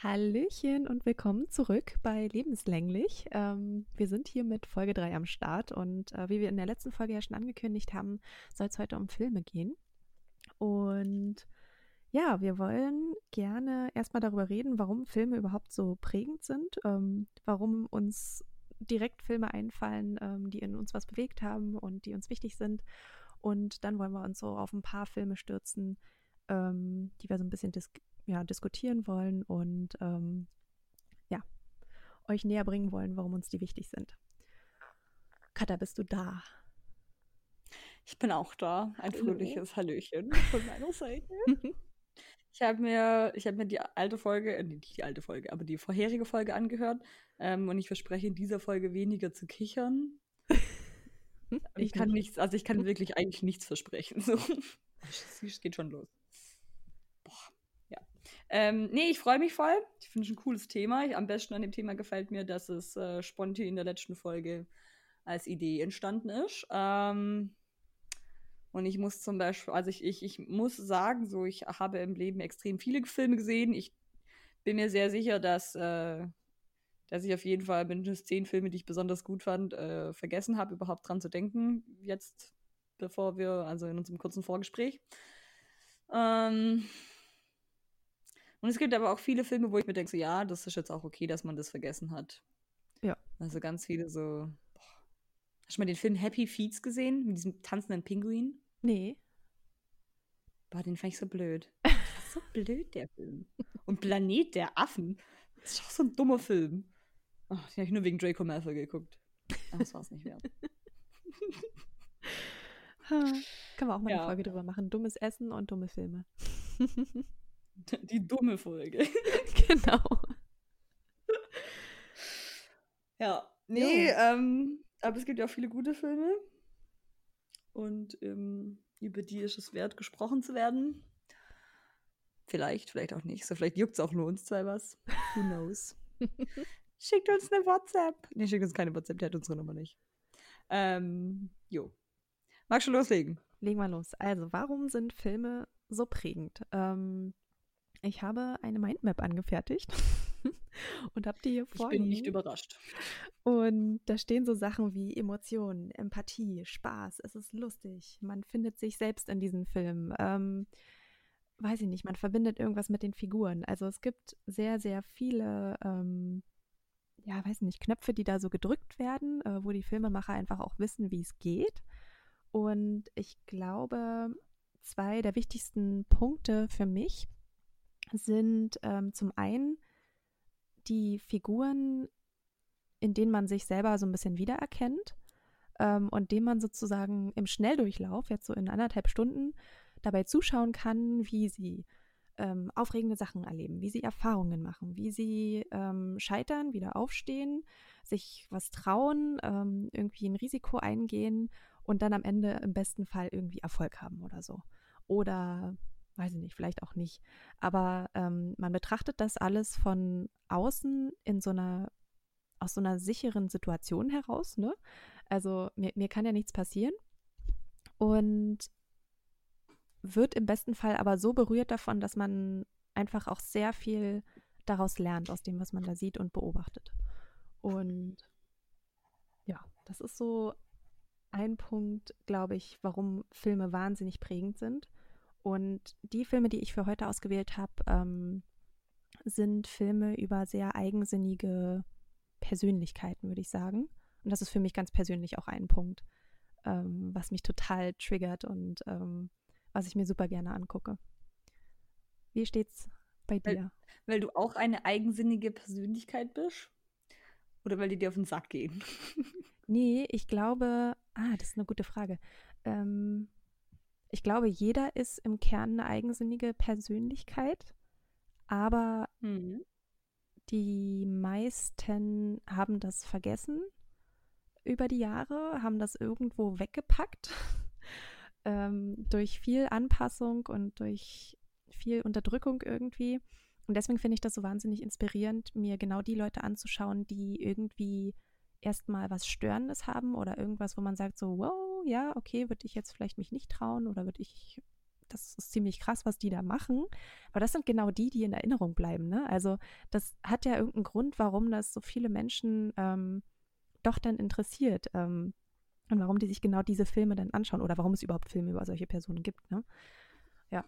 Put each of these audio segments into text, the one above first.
Hallöchen und willkommen zurück bei Lebenslänglich. Ähm, wir sind hier mit Folge 3 am Start und äh, wie wir in der letzten Folge ja schon angekündigt haben, soll es heute um Filme gehen. Und ja, wir wollen gerne erstmal darüber reden, warum Filme überhaupt so prägend sind, ähm, warum uns direkt Filme einfallen, ähm, die in uns was bewegt haben und die uns wichtig sind. Und dann wollen wir uns so auf ein paar Filme stürzen, ähm, die wir so ein bisschen dis ja, diskutieren wollen und ähm, ja, euch näher bringen wollen, warum uns die wichtig sind. Katha, bist du da? Ich bin auch da. Ein fröhliches Hallöchen von meiner Seite. ich habe mir, hab mir die alte Folge, äh, nicht die alte Folge, aber die vorherige Folge angehört. Ähm, und ich verspreche in dieser Folge weniger zu kichern. ich kann nicht. nichts, also ich kann wirklich eigentlich nichts versprechen. So. Es geht schon los. Ähm, nee, ich freue mich voll. Ich finde es ein cooles Thema. am besten an dem Thema gefällt mir, dass es äh, spontan in der letzten Folge als Idee entstanden ist. Ähm, und ich muss zum Beispiel, also ich, ich, ich muss sagen, so, ich habe im Leben extrem viele Filme gesehen. Ich bin mir sehr sicher, dass, äh, dass ich auf jeden Fall mindestens zehn Filme, die ich besonders gut fand, äh, vergessen habe, überhaupt dran zu denken, jetzt, bevor wir, also in unserem kurzen Vorgespräch. Ähm, und es gibt aber auch viele Filme, wo ich mir denke, so, ja, das ist jetzt auch okay, dass man das vergessen hat. Ja. Also ganz viele so. Boah. Hast du mal den Film Happy Feets gesehen? Mit diesem tanzenden Pinguin? Nee. Boah, den fand ich so blöd. So blöd, der Film. Und Planet der Affen. Das ist auch so ein dummer Film. Oh, den habe ich nur wegen Draco Malfoy geguckt. Aber das war es nicht wert. Können wir auch mal ja. eine Folge drüber machen. Dummes Essen und dumme Filme. Die dumme Folge. genau. Ja, nee, ähm, aber es gibt ja auch viele gute Filme. Und ähm, über die ist es wert, gesprochen zu werden. Vielleicht, vielleicht auch nicht. So, vielleicht juckt es auch nur uns zwei was. Who knows? schickt uns eine WhatsApp. Nee, schickt uns keine WhatsApp, der hat unsere Nummer nicht. Ähm, jo. Magst du loslegen? Legen wir los. Also, warum sind Filme so prägend? Ähm, ich habe eine Mindmap angefertigt und habe die hier vor Ich bin nicht überrascht. Und da stehen so Sachen wie Emotionen, Empathie, Spaß, es ist lustig, man findet sich selbst in diesen Filmen. Ähm, weiß ich nicht, man verbindet irgendwas mit den Figuren. Also es gibt sehr, sehr viele, ähm, ja, weiß nicht, Knöpfe, die da so gedrückt werden, äh, wo die Filmemacher einfach auch wissen, wie es geht. Und ich glaube, zwei der wichtigsten Punkte für mich sind ähm, zum einen die Figuren, in denen man sich selber so ein bisschen wiedererkennt ähm, und dem man sozusagen im Schnelldurchlauf, jetzt so in anderthalb Stunden, dabei zuschauen kann, wie sie ähm, aufregende Sachen erleben, wie sie Erfahrungen machen, wie sie ähm, scheitern, wieder aufstehen, sich was trauen, ähm, irgendwie ein Risiko eingehen und dann am Ende im besten Fall irgendwie Erfolg haben oder so. Oder weiß ich nicht, vielleicht auch nicht. Aber ähm, man betrachtet das alles von außen in so einer, aus so einer sicheren Situation heraus, ne? Also mir, mir kann ja nichts passieren. Und wird im besten Fall aber so berührt davon, dass man einfach auch sehr viel daraus lernt, aus dem, was man da sieht und beobachtet. Und ja, das ist so ein Punkt, glaube ich, warum Filme wahnsinnig prägend sind. Und die Filme, die ich für heute ausgewählt habe, ähm, sind Filme über sehr eigensinnige Persönlichkeiten, würde ich sagen. Und das ist für mich ganz persönlich auch ein Punkt, ähm, was mich total triggert und ähm, was ich mir super gerne angucke. Wie steht's bei dir? Weil, weil, du auch eine eigensinnige Persönlichkeit bist? Oder weil die dir auf den Sack gehen? nee, ich glaube, ah, das ist eine gute Frage. Ähm, ich glaube, jeder ist im Kern eine eigensinnige Persönlichkeit, aber mhm. die meisten haben das vergessen über die Jahre, haben das irgendwo weggepackt ähm, durch viel Anpassung und durch viel Unterdrückung irgendwie. Und deswegen finde ich das so wahnsinnig inspirierend, mir genau die Leute anzuschauen, die irgendwie erstmal was Störendes haben oder irgendwas, wo man sagt so, wow, ja, okay, würde ich jetzt vielleicht mich nicht trauen oder würde ich das ist ziemlich krass, was die da machen. Aber das sind genau die, die in Erinnerung bleiben. Ne? Also das hat ja irgendeinen Grund, warum das so viele Menschen ähm, doch dann interessiert. Ähm, und warum die sich genau diese Filme dann anschauen oder warum es überhaupt Filme über solche Personen gibt. Ne? Ja.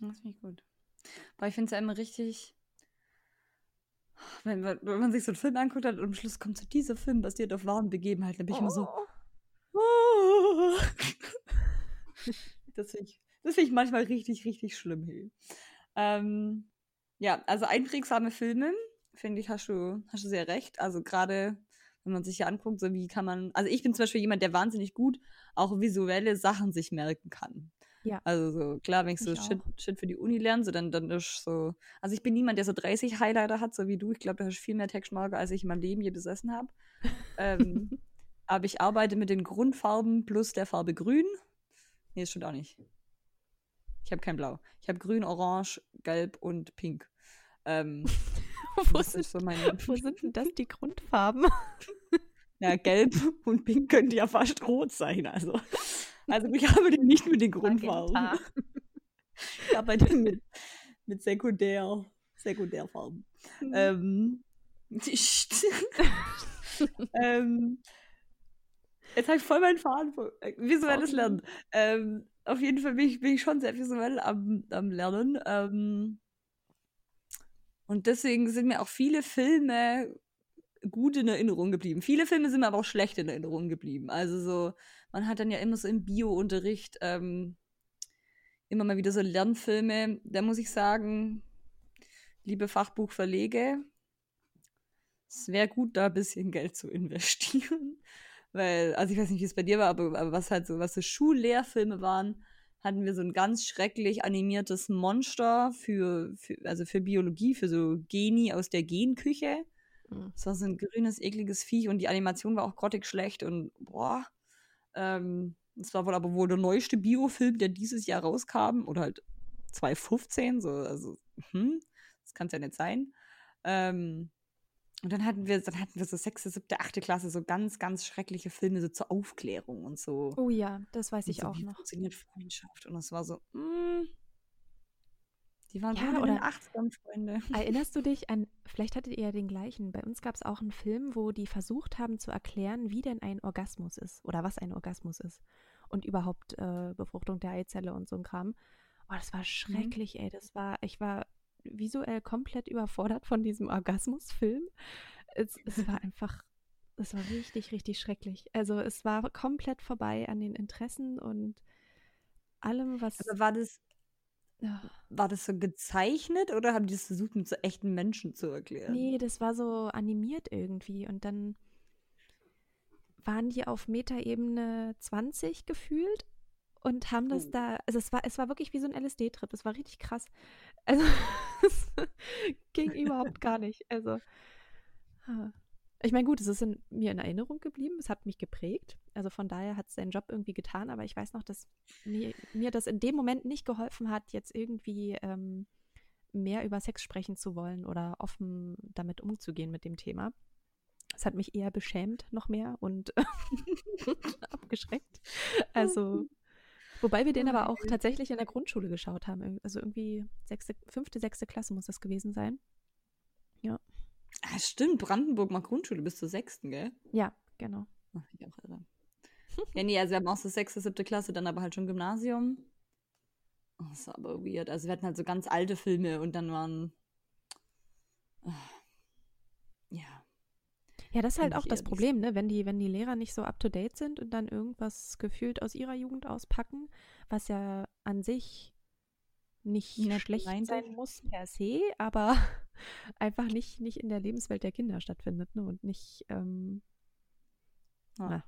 Das finde ich gut. Weil ich finde es ja immer richtig, wenn, wenn, man sich so einen Film anguckt hat und am Schluss kommt so dieser Film basiert auf wahren Begebenheiten, dann bin ich oh. immer so. Oh. das finde ich, find ich manchmal richtig, richtig schlimm. Hey. Ähm, ja, also einprägsame Filme, finde ich, hast du, hast du sehr recht. Also gerade wenn man sich ja anguckt, so wie kann man, also ich bin zum Beispiel jemand, der wahnsinnig gut auch visuelle Sachen sich merken kann. Ja. Also so, klar, wenn ich so Shit, Shit, für die Uni lerne, so dann, dann ist so. Also ich bin niemand, der so 30 Highlighter hat, so wie du. Ich glaube, du hast viel mehr Textmarker, als ich in meinem Leben je besessen habe. ähm, aber ich arbeite mit den Grundfarben plus der Farbe Grün. Nee, das stimmt auch nicht. Ich habe kein Blau. Ich habe Grün, Orange, Gelb und Pink. Ähm, wo, sind, so wo sind denn das die Grundfarben? ja, Gelb und Pink könnte ja fast rot sein. Also. Also ich arbeite nicht mit den Grundfarben. Ich arbeite mit, mit Sekundär, Sekundärfarben. Mhm. Ähm, ähm, jetzt habe ich voll meinen Faden. Äh, visuelles Lernen. Ähm, auf jeden Fall bin ich, bin ich schon sehr visuell am, am Lernen. Ähm, und deswegen sind mir auch viele Filme gut in Erinnerung geblieben. Viele Filme sind mir aber auch schlecht in Erinnerung geblieben. Also so, man hat dann ja immer so im Bio-Unterricht ähm, immer mal wieder so Lernfilme. Da muss ich sagen, liebe Fachbuchverlege, es wäre gut, da ein bisschen Geld zu investieren. Weil, also ich weiß nicht, wie es bei dir war, aber, aber was halt so, was so Schullehrfilme waren, hatten wir so ein ganz schrecklich animiertes Monster für, für also für Biologie, für so Geni aus der Genküche. Mhm. Das war so ein grünes, ekliges Viech und die Animation war auch grottig schlecht und boah. Ähm, das war wohl aber wohl der neueste Biofilm, der dieses Jahr rauskam oder halt 2015, so, also, hm, das kann es ja nicht sein. Ähm, und dann hatten wir, dann hatten wir so sechste, siebte, achte Klasse so ganz, ganz schreckliche Filme so zur Aufklärung und so. Oh ja, das weiß ich so, auch wie noch. funktioniert Freundschaft und das war so, mm, die waren ja, oder in den 80ern, Freunde. Erinnerst du dich an, vielleicht hattet ihr ja den gleichen, bei uns gab es auch einen Film, wo die versucht haben zu erklären, wie denn ein Orgasmus ist oder was ein Orgasmus ist und überhaupt äh, Befruchtung der Eizelle und so ein Kram. Oh, das war mhm. schrecklich, mhm. ey. Das war, ich war visuell komplett überfordert von diesem Orgasmusfilm. Es, es war einfach, es war richtig, richtig schrecklich. Also es war komplett vorbei an den Interessen und allem, was. Aber war das, war das so gezeichnet oder haben die das versucht, mit so echten Menschen zu erklären? Nee, das war so animiert irgendwie. Und dann waren die auf Metaebene 20 gefühlt und haben das oh. da, also es war, es war wirklich wie so ein LSD-Trip. Es war richtig krass. Also es ging überhaupt gar nicht. Also ich meine, gut, es ist in, mir in Erinnerung geblieben, es hat mich geprägt. Also von daher hat es seinen Job irgendwie getan, aber ich weiß noch, dass mir, mir das in dem Moment nicht geholfen hat, jetzt irgendwie ähm, mehr über Sex sprechen zu wollen oder offen damit umzugehen mit dem Thema. Es hat mich eher beschämt noch mehr und abgeschreckt. Also, wobei wir den aber auch tatsächlich in der Grundschule geschaut haben. Also irgendwie sechste, fünfte, sechste Klasse muss das gewesen sein. Ja. Ah, stimmt, Brandenburg macht Grundschule bis zur sechsten, gell? Ja, genau. Ach, ich auch irre. ja, nee, also wir haben auch so sechste, siebte Klasse, dann aber halt schon Gymnasium. Oh, das war aber weird. Also wir hatten halt so ganz alte Filme und dann waren. Uh, ja. Ja, das ist halt auch das Problem, ne? Wenn die, wenn die Lehrer nicht so up to date sind und dann irgendwas gefühlt aus ihrer Jugend auspacken, was ja an sich nicht, nicht schlecht sein muss per se, aber einfach nicht, nicht in der Lebenswelt der Kinder stattfindet ne? und nicht. Ähm, ah. na,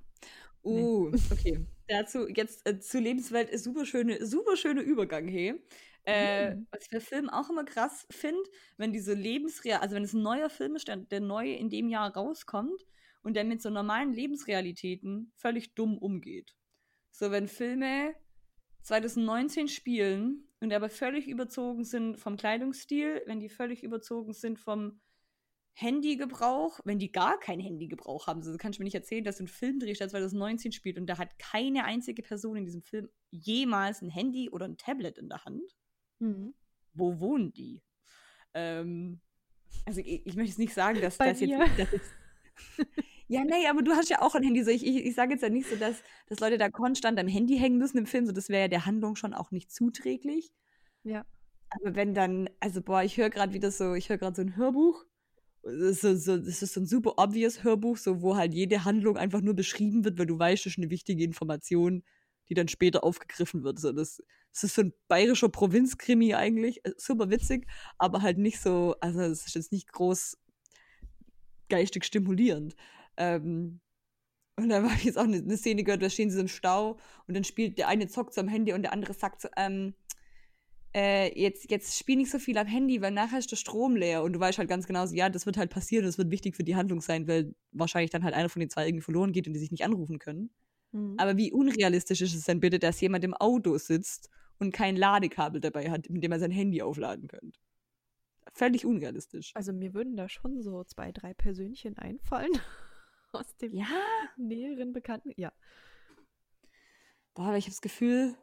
uh, nee. okay. Dazu jetzt äh, zur Lebenswelt ist super schöne, super schöne Übergang, hey. Äh, mhm. Was ich bei Filmen auch immer krass finde, wenn diese Lebensreal, also wenn es ein neuer Film ist, der, der neu in dem Jahr rauskommt und der mit so normalen Lebensrealitäten völlig dumm umgeht. So, wenn Filme 2019 spielen und aber völlig überzogen sind vom Kleidungsstil, wenn die völlig überzogen sind vom Handygebrauch, wenn die gar kein Handygebrauch haben, so kannst du mir nicht erzählen, dass du einen Film drehst, der 2019 spielt und da hat keine einzige Person in diesem Film jemals ein Handy oder ein Tablet in der Hand. Mhm. Wo wohnen die? Ähm, also ich, ich möchte jetzt nicht sagen, dass Bei das jetzt, mir. das jetzt Ja, nee, aber du hast ja auch ein Handy. So, ich ich, ich sage jetzt ja nicht so, dass, dass Leute da konstant am Handy hängen müssen im Film. So, das wäre ja der Handlung schon auch nicht zuträglich. Ja. Aber wenn dann, also boah, ich höre gerade wieder so, ich höre gerade so ein Hörbuch. Das ist, so, das ist so ein super obvious Hörbuch, so wo halt jede Handlung einfach nur beschrieben wird, weil du weißt, das ist eine wichtige Information, die dann später aufgegriffen wird. So, das, das ist so ein bayerischer Provinzkrimi eigentlich, äh, super witzig, aber halt nicht so, also es ist jetzt nicht groß geistig stimulierend. Ähm, und da habe ich jetzt auch eine, eine Szene gehört, da stehen sie so im Stau und dann spielt der eine zockt so am Handy und der andere sagt so, ähm, äh, jetzt, jetzt spiel nicht so viel am Handy, weil nachher ist der Strom leer und du weißt halt ganz genau, so, ja, das wird halt passieren, das wird wichtig für die Handlung sein, weil wahrscheinlich dann halt einer von den zwei irgendwie verloren geht und die sich nicht anrufen können. Mhm. Aber wie unrealistisch ist es denn bitte, dass jemand im Auto sitzt und kein Ladekabel dabei hat, mit dem er sein Handy aufladen könnte? Völlig unrealistisch. Also mir würden da schon so zwei, drei Persönchen einfallen aus dem Ja, näheren Bekannten. Ja. boah, aber ich habe das Gefühl,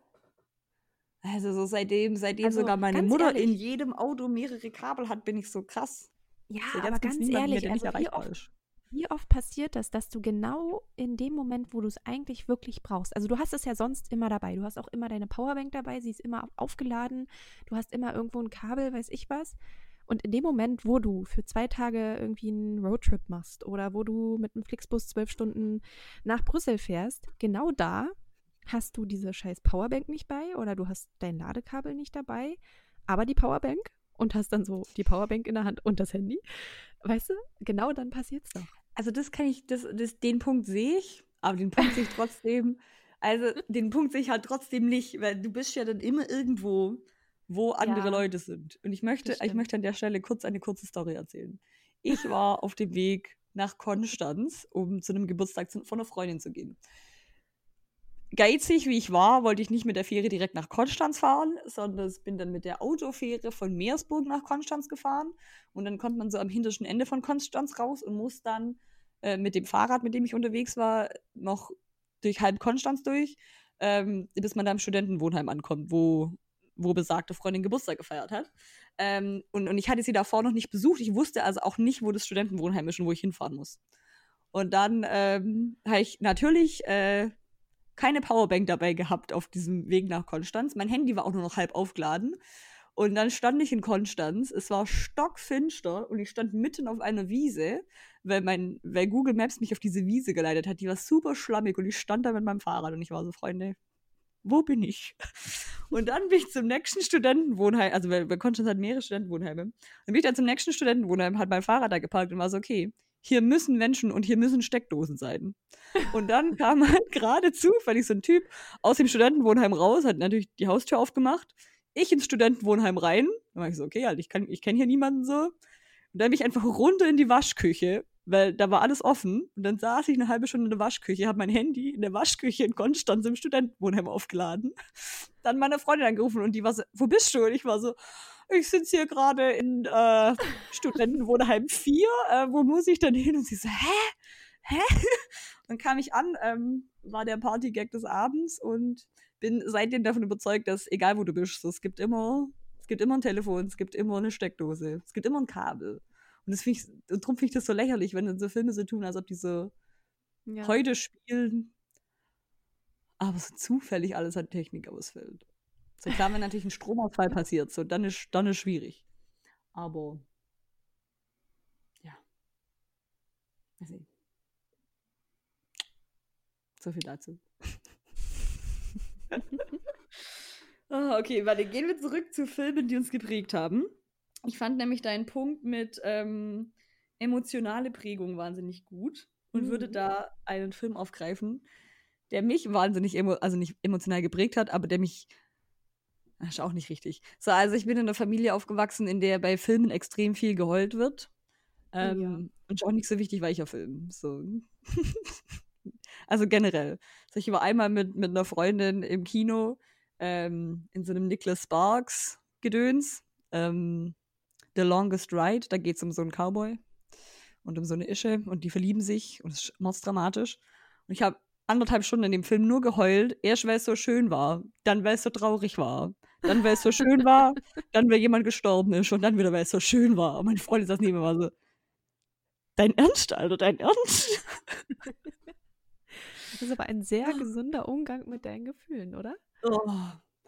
also so seitdem, seitdem Also, sogar meine Mutter in ehrlich. jedem Auto mehrere Kabel hat, bin ich so krass. Ja, So, aber ganz mehr, ehrlich, nicht also wie oft, ist. wie oft passiert das, dass du genau in dem Moment, wo du es eigentlich wirklich brauchst, also du hast es ja sonst immer dabei, du hast auch immer deine Powerbank dabei, sie ist immer aufgeladen, du hast immer irgendwo ein Kabel, weiß ich was. Und in dem Moment, wo du für zwei Tage irgendwie einen Roadtrip machst oder wo du mit einem Flixbus zwölf Stunden nach Brüssel fährst, genau da hast du diese scheiß Powerbank nicht bei oder du hast dein Ladekabel nicht dabei, aber die Powerbank und hast dann so die Powerbank in der Hand und das Handy. Weißt du, genau dann passiert's doch. Also das kann ich, das, das, den Punkt sehe ich, aber den Punkt sehe ich trotzdem, also den Punkt sehe ich halt trotzdem nicht, weil du bist ja dann immer irgendwo, wo andere Ja, Leute sind. Und ich möchte, ich möchte an der Stelle kurz eine kurze Story erzählen. Ich war auf dem Weg nach Konstanz, um zu einem Geburtstag zu- von einer Freundin zu gehen. Geizig wie ich war, wollte ich nicht mit der Fähre direkt nach Konstanz fahren, sondern bin dann mit der Autofähre von Meersburg nach Konstanz gefahren. Und dann kommt man so am hintersten Ende von Konstanz raus und muss dann äh, mit dem Fahrrad, mit dem ich unterwegs war, noch durch halb Konstanz durch, ähm, bis man da im Studentenwohnheim ankommt, wo, wo besagte Freundin Geburtstag gefeiert hat. Ähm, und, und ich hatte sie davor noch nicht besucht. Ich wusste also auch nicht, wo das Studentenwohnheim ist und wo ich hinfahren muss. Und dann ähm, habe ich natürlich äh, keine Powerbank dabei gehabt auf diesem Weg nach Konstanz. Mein Handy war auch nur noch halb aufgeladen. Und dann stand ich in Konstanz. Es war stockfinster und ich stand mitten auf einer Wiese, weil, mein, weil Google Maps mich auf diese Wiese geleitet hat. Die war super schlammig und ich stand da mit meinem Fahrrad und ich war so, Freunde, wo bin ich? Und dann bin ich zum nächsten Studentenwohnheim, also bei, bei Konstanz hat mehrere Studentenwohnheime. Dann bin ich dann zum nächsten Studentenwohnheim, hat mein Fahrrad da geparkt und war so, okay, hier müssen Menschen und hier müssen Steckdosen sein. Und dann kam halt gerade zufällig so ein Typ aus dem Studentenwohnheim raus, hat natürlich die Haustür aufgemacht. Ich ins Studentenwohnheim rein. Dann war ich so, okay, halt, ich, kann- ich kenne hier niemanden so. Und dann bin ich einfach runter in die Waschküche, weil da war alles offen. Und dann saß ich eine halbe Stunde in der Waschküche, habe mein Handy in der Waschküche in Konstanz im Studentenwohnheim aufgeladen. Dann meine Freundin angerufen und die war so, wo bist du? Und ich war so, ich sitze hier gerade in äh, Studentenwohnheim 4, äh, wo muss ich denn hin? Und sie so, hä? Hä? Dann kam ich an, ähm, war der Partygag des Abends und bin seitdem davon überzeugt, dass egal wo du bist, so, es gibt immer, es gibt immer ein Telefon, es gibt immer eine Steckdose, es gibt immer ein Kabel. Und das finde ich, darum finde ich das so lächerlich, wenn dann so Filme so tun, als ob die so Ja. heute spielen, aber so zufällig alles an Technik ausfällt. So klar, wenn natürlich ein Stromausfall passiert, so dann ist, dann ist schwierig. Aber ja. Nicht. So viel dazu. Ah, okay, warte, gehen wir zurück zu Filmen, die uns geprägt haben. Ich fand nämlich deinen Punkt mit ähm, emotionale Prägung wahnsinnig gut und würde Mhm. da einen Film aufgreifen, der mich wahnsinnig, also nicht emotional geprägt hat, aber der mich. Das ist auch nicht richtig. So, also ich bin in einer Familie aufgewachsen, in der bei Filmen extrem viel geheult wird. Oh ja. Ähm, Und ist auch nicht so wichtig, welcher Film. So. also generell. So, ich war einmal mit, mit einer Freundin im Kino ähm, in so einem Nicholas Sparks Gedöns. Ähm, The Longest Ride, da geht es um so einen Cowboy. und um so eine Ische und die verlieben sich und es ist mordsdramatisch. Und ich habe anderthalb Stunden in dem Film nur geheult. Erst, weil es so schön war, dann, weil es so traurig war. Dann, weil es so schön war, dann, weil jemand gestorben ist und dann wieder, weil es so schön war. Und meine Freundin saß neben mir war so, dein Ernst, Alter, dein Ernst? Das ist aber ein sehr gesunder Umgang mit deinen Gefühlen, oder? Oh,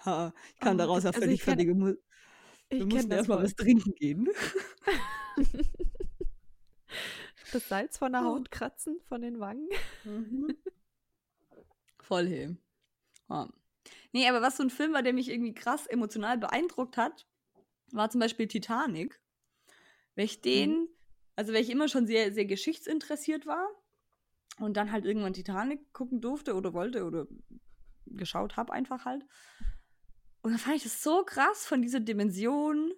ha, ich kam oh, daraus ja also völlig fertige Wir mussten erstmal was trinken gehen. Das Salz von der. Haut kratzen, von den Wangen. Mhm. Voll hey. Oh. Nee, aber was so ein Film war, der mich irgendwie krass emotional beeindruckt hat, war zum Beispiel Titanic. Weil ich den, mhm. also weil ich immer schon sehr, sehr geschichtsinteressiert war und dann halt irgendwann Titanic gucken durfte oder wollte oder geschaut habe einfach halt. Und dann fand ich das so krass von dieser Dimension,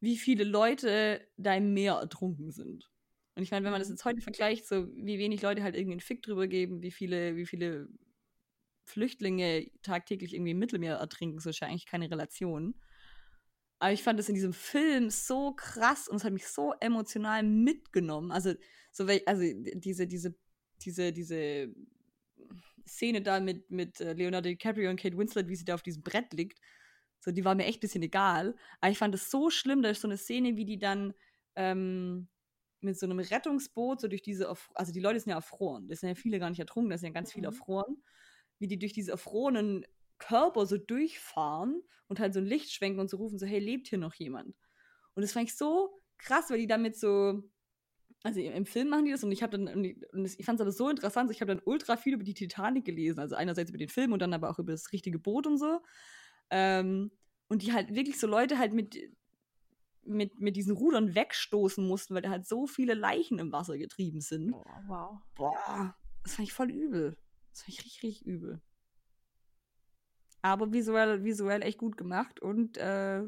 wie viele Leute da im Meer ertrunken sind. Und ich meine, wenn man das jetzt heute vergleicht, so wie wenig Leute halt irgendwie einen Fick drüber geben, wie viele, wie viele Flüchtlinge tagtäglich irgendwie im Mittelmeer ertrinken, so ist ja eigentlich keine Relation. Aber ich fand das in diesem Film so krass und es hat mich so emotional mitgenommen. Also, so, also diese, diese diese, diese Szene da mit, mit äh, Leonardo DiCaprio und Kate Winslet, wie sie da auf diesem Brett liegt, so, die war mir echt ein bisschen egal. Aber ich fand es so schlimm, da ist so eine Szene, wie die dann ähm, mit so einem Rettungsboot so durch diese, also die Leute sind ja erfroren, das sind ja viele gar nicht ertrunken, das sind ja ganz mhm. viele erfroren, wie die durch diese erfrorenen Körper so durchfahren und halt so ein Licht schwenken und so rufen so, hey, lebt hier noch jemand? Und das fand ich so krass, weil die damit so, also im Film machen die das und ich habe dann, und ich fand es aber so interessant, ich habe dann ultra viel über die Titanic gelesen, also einerseits über den Film und dann aber auch über das richtige Boot und so. Ähm, und die halt wirklich so Leute halt mit, mit, mit diesen Rudern wegstoßen mussten, weil da halt so viele Leichen im Wasser getrieben sind. Oh, wow. Boah, das fand ich voll übel. Das fand ich richtig, richtig übel. Aber visuell, visuell echt gut gemacht und, äh,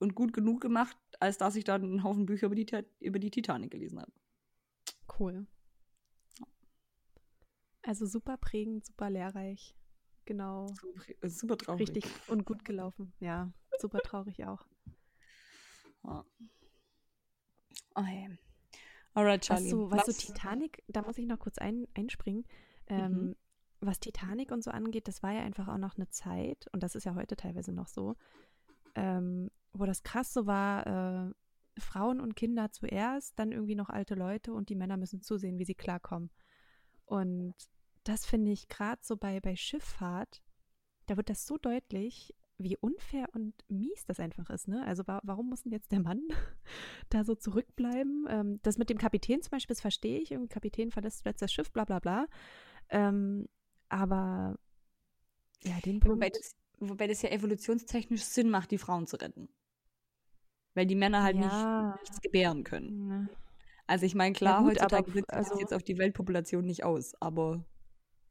und gut genug gemacht, als dass ich dann einen Haufen Bücher über die, über die Titanic gelesen habe. Cool. Also super prägend, super lehrreich. Genau. Super, super traurig. Richtig und gut gelaufen. Ja, super traurig auch. Oh. Okay. Alright, Charlie. Was so, was, was so Titanic, da muss ich noch kurz ein, einspringen. Ähm, mhm. Was Titanic und so angeht, das war ja einfach auch noch eine Zeit, und das ist ja heute teilweise noch so, ähm, wo das krass so war, äh, Frauen und Kinder zuerst, dann irgendwie noch alte Leute und die Männer müssen zusehen, wie sie klarkommen. Und das finde ich gerade so bei, bei Schifffahrt, da wird das so deutlich, wie unfair und mies das einfach ist. Ne? Also wa warum muss denn jetzt der Mann da so zurückbleiben? Ähm, das mit dem Kapitän zum Beispiel, das verstehe ich. Irgendwie Kapitän verlässt zuletzt das Schiff, bla bla bla. Ähm, aber ja, den Punkt... Wobei das, wobei das ja evolutionstechnisch Sinn macht, die Frauen zu retten. Weil die Männer halt ja. nicht, nichts gebären können. Ja. Also ich meine, klar, ja, gut, heutzutage sieht also, jetzt auf die Weltpopulation nicht aus, aber...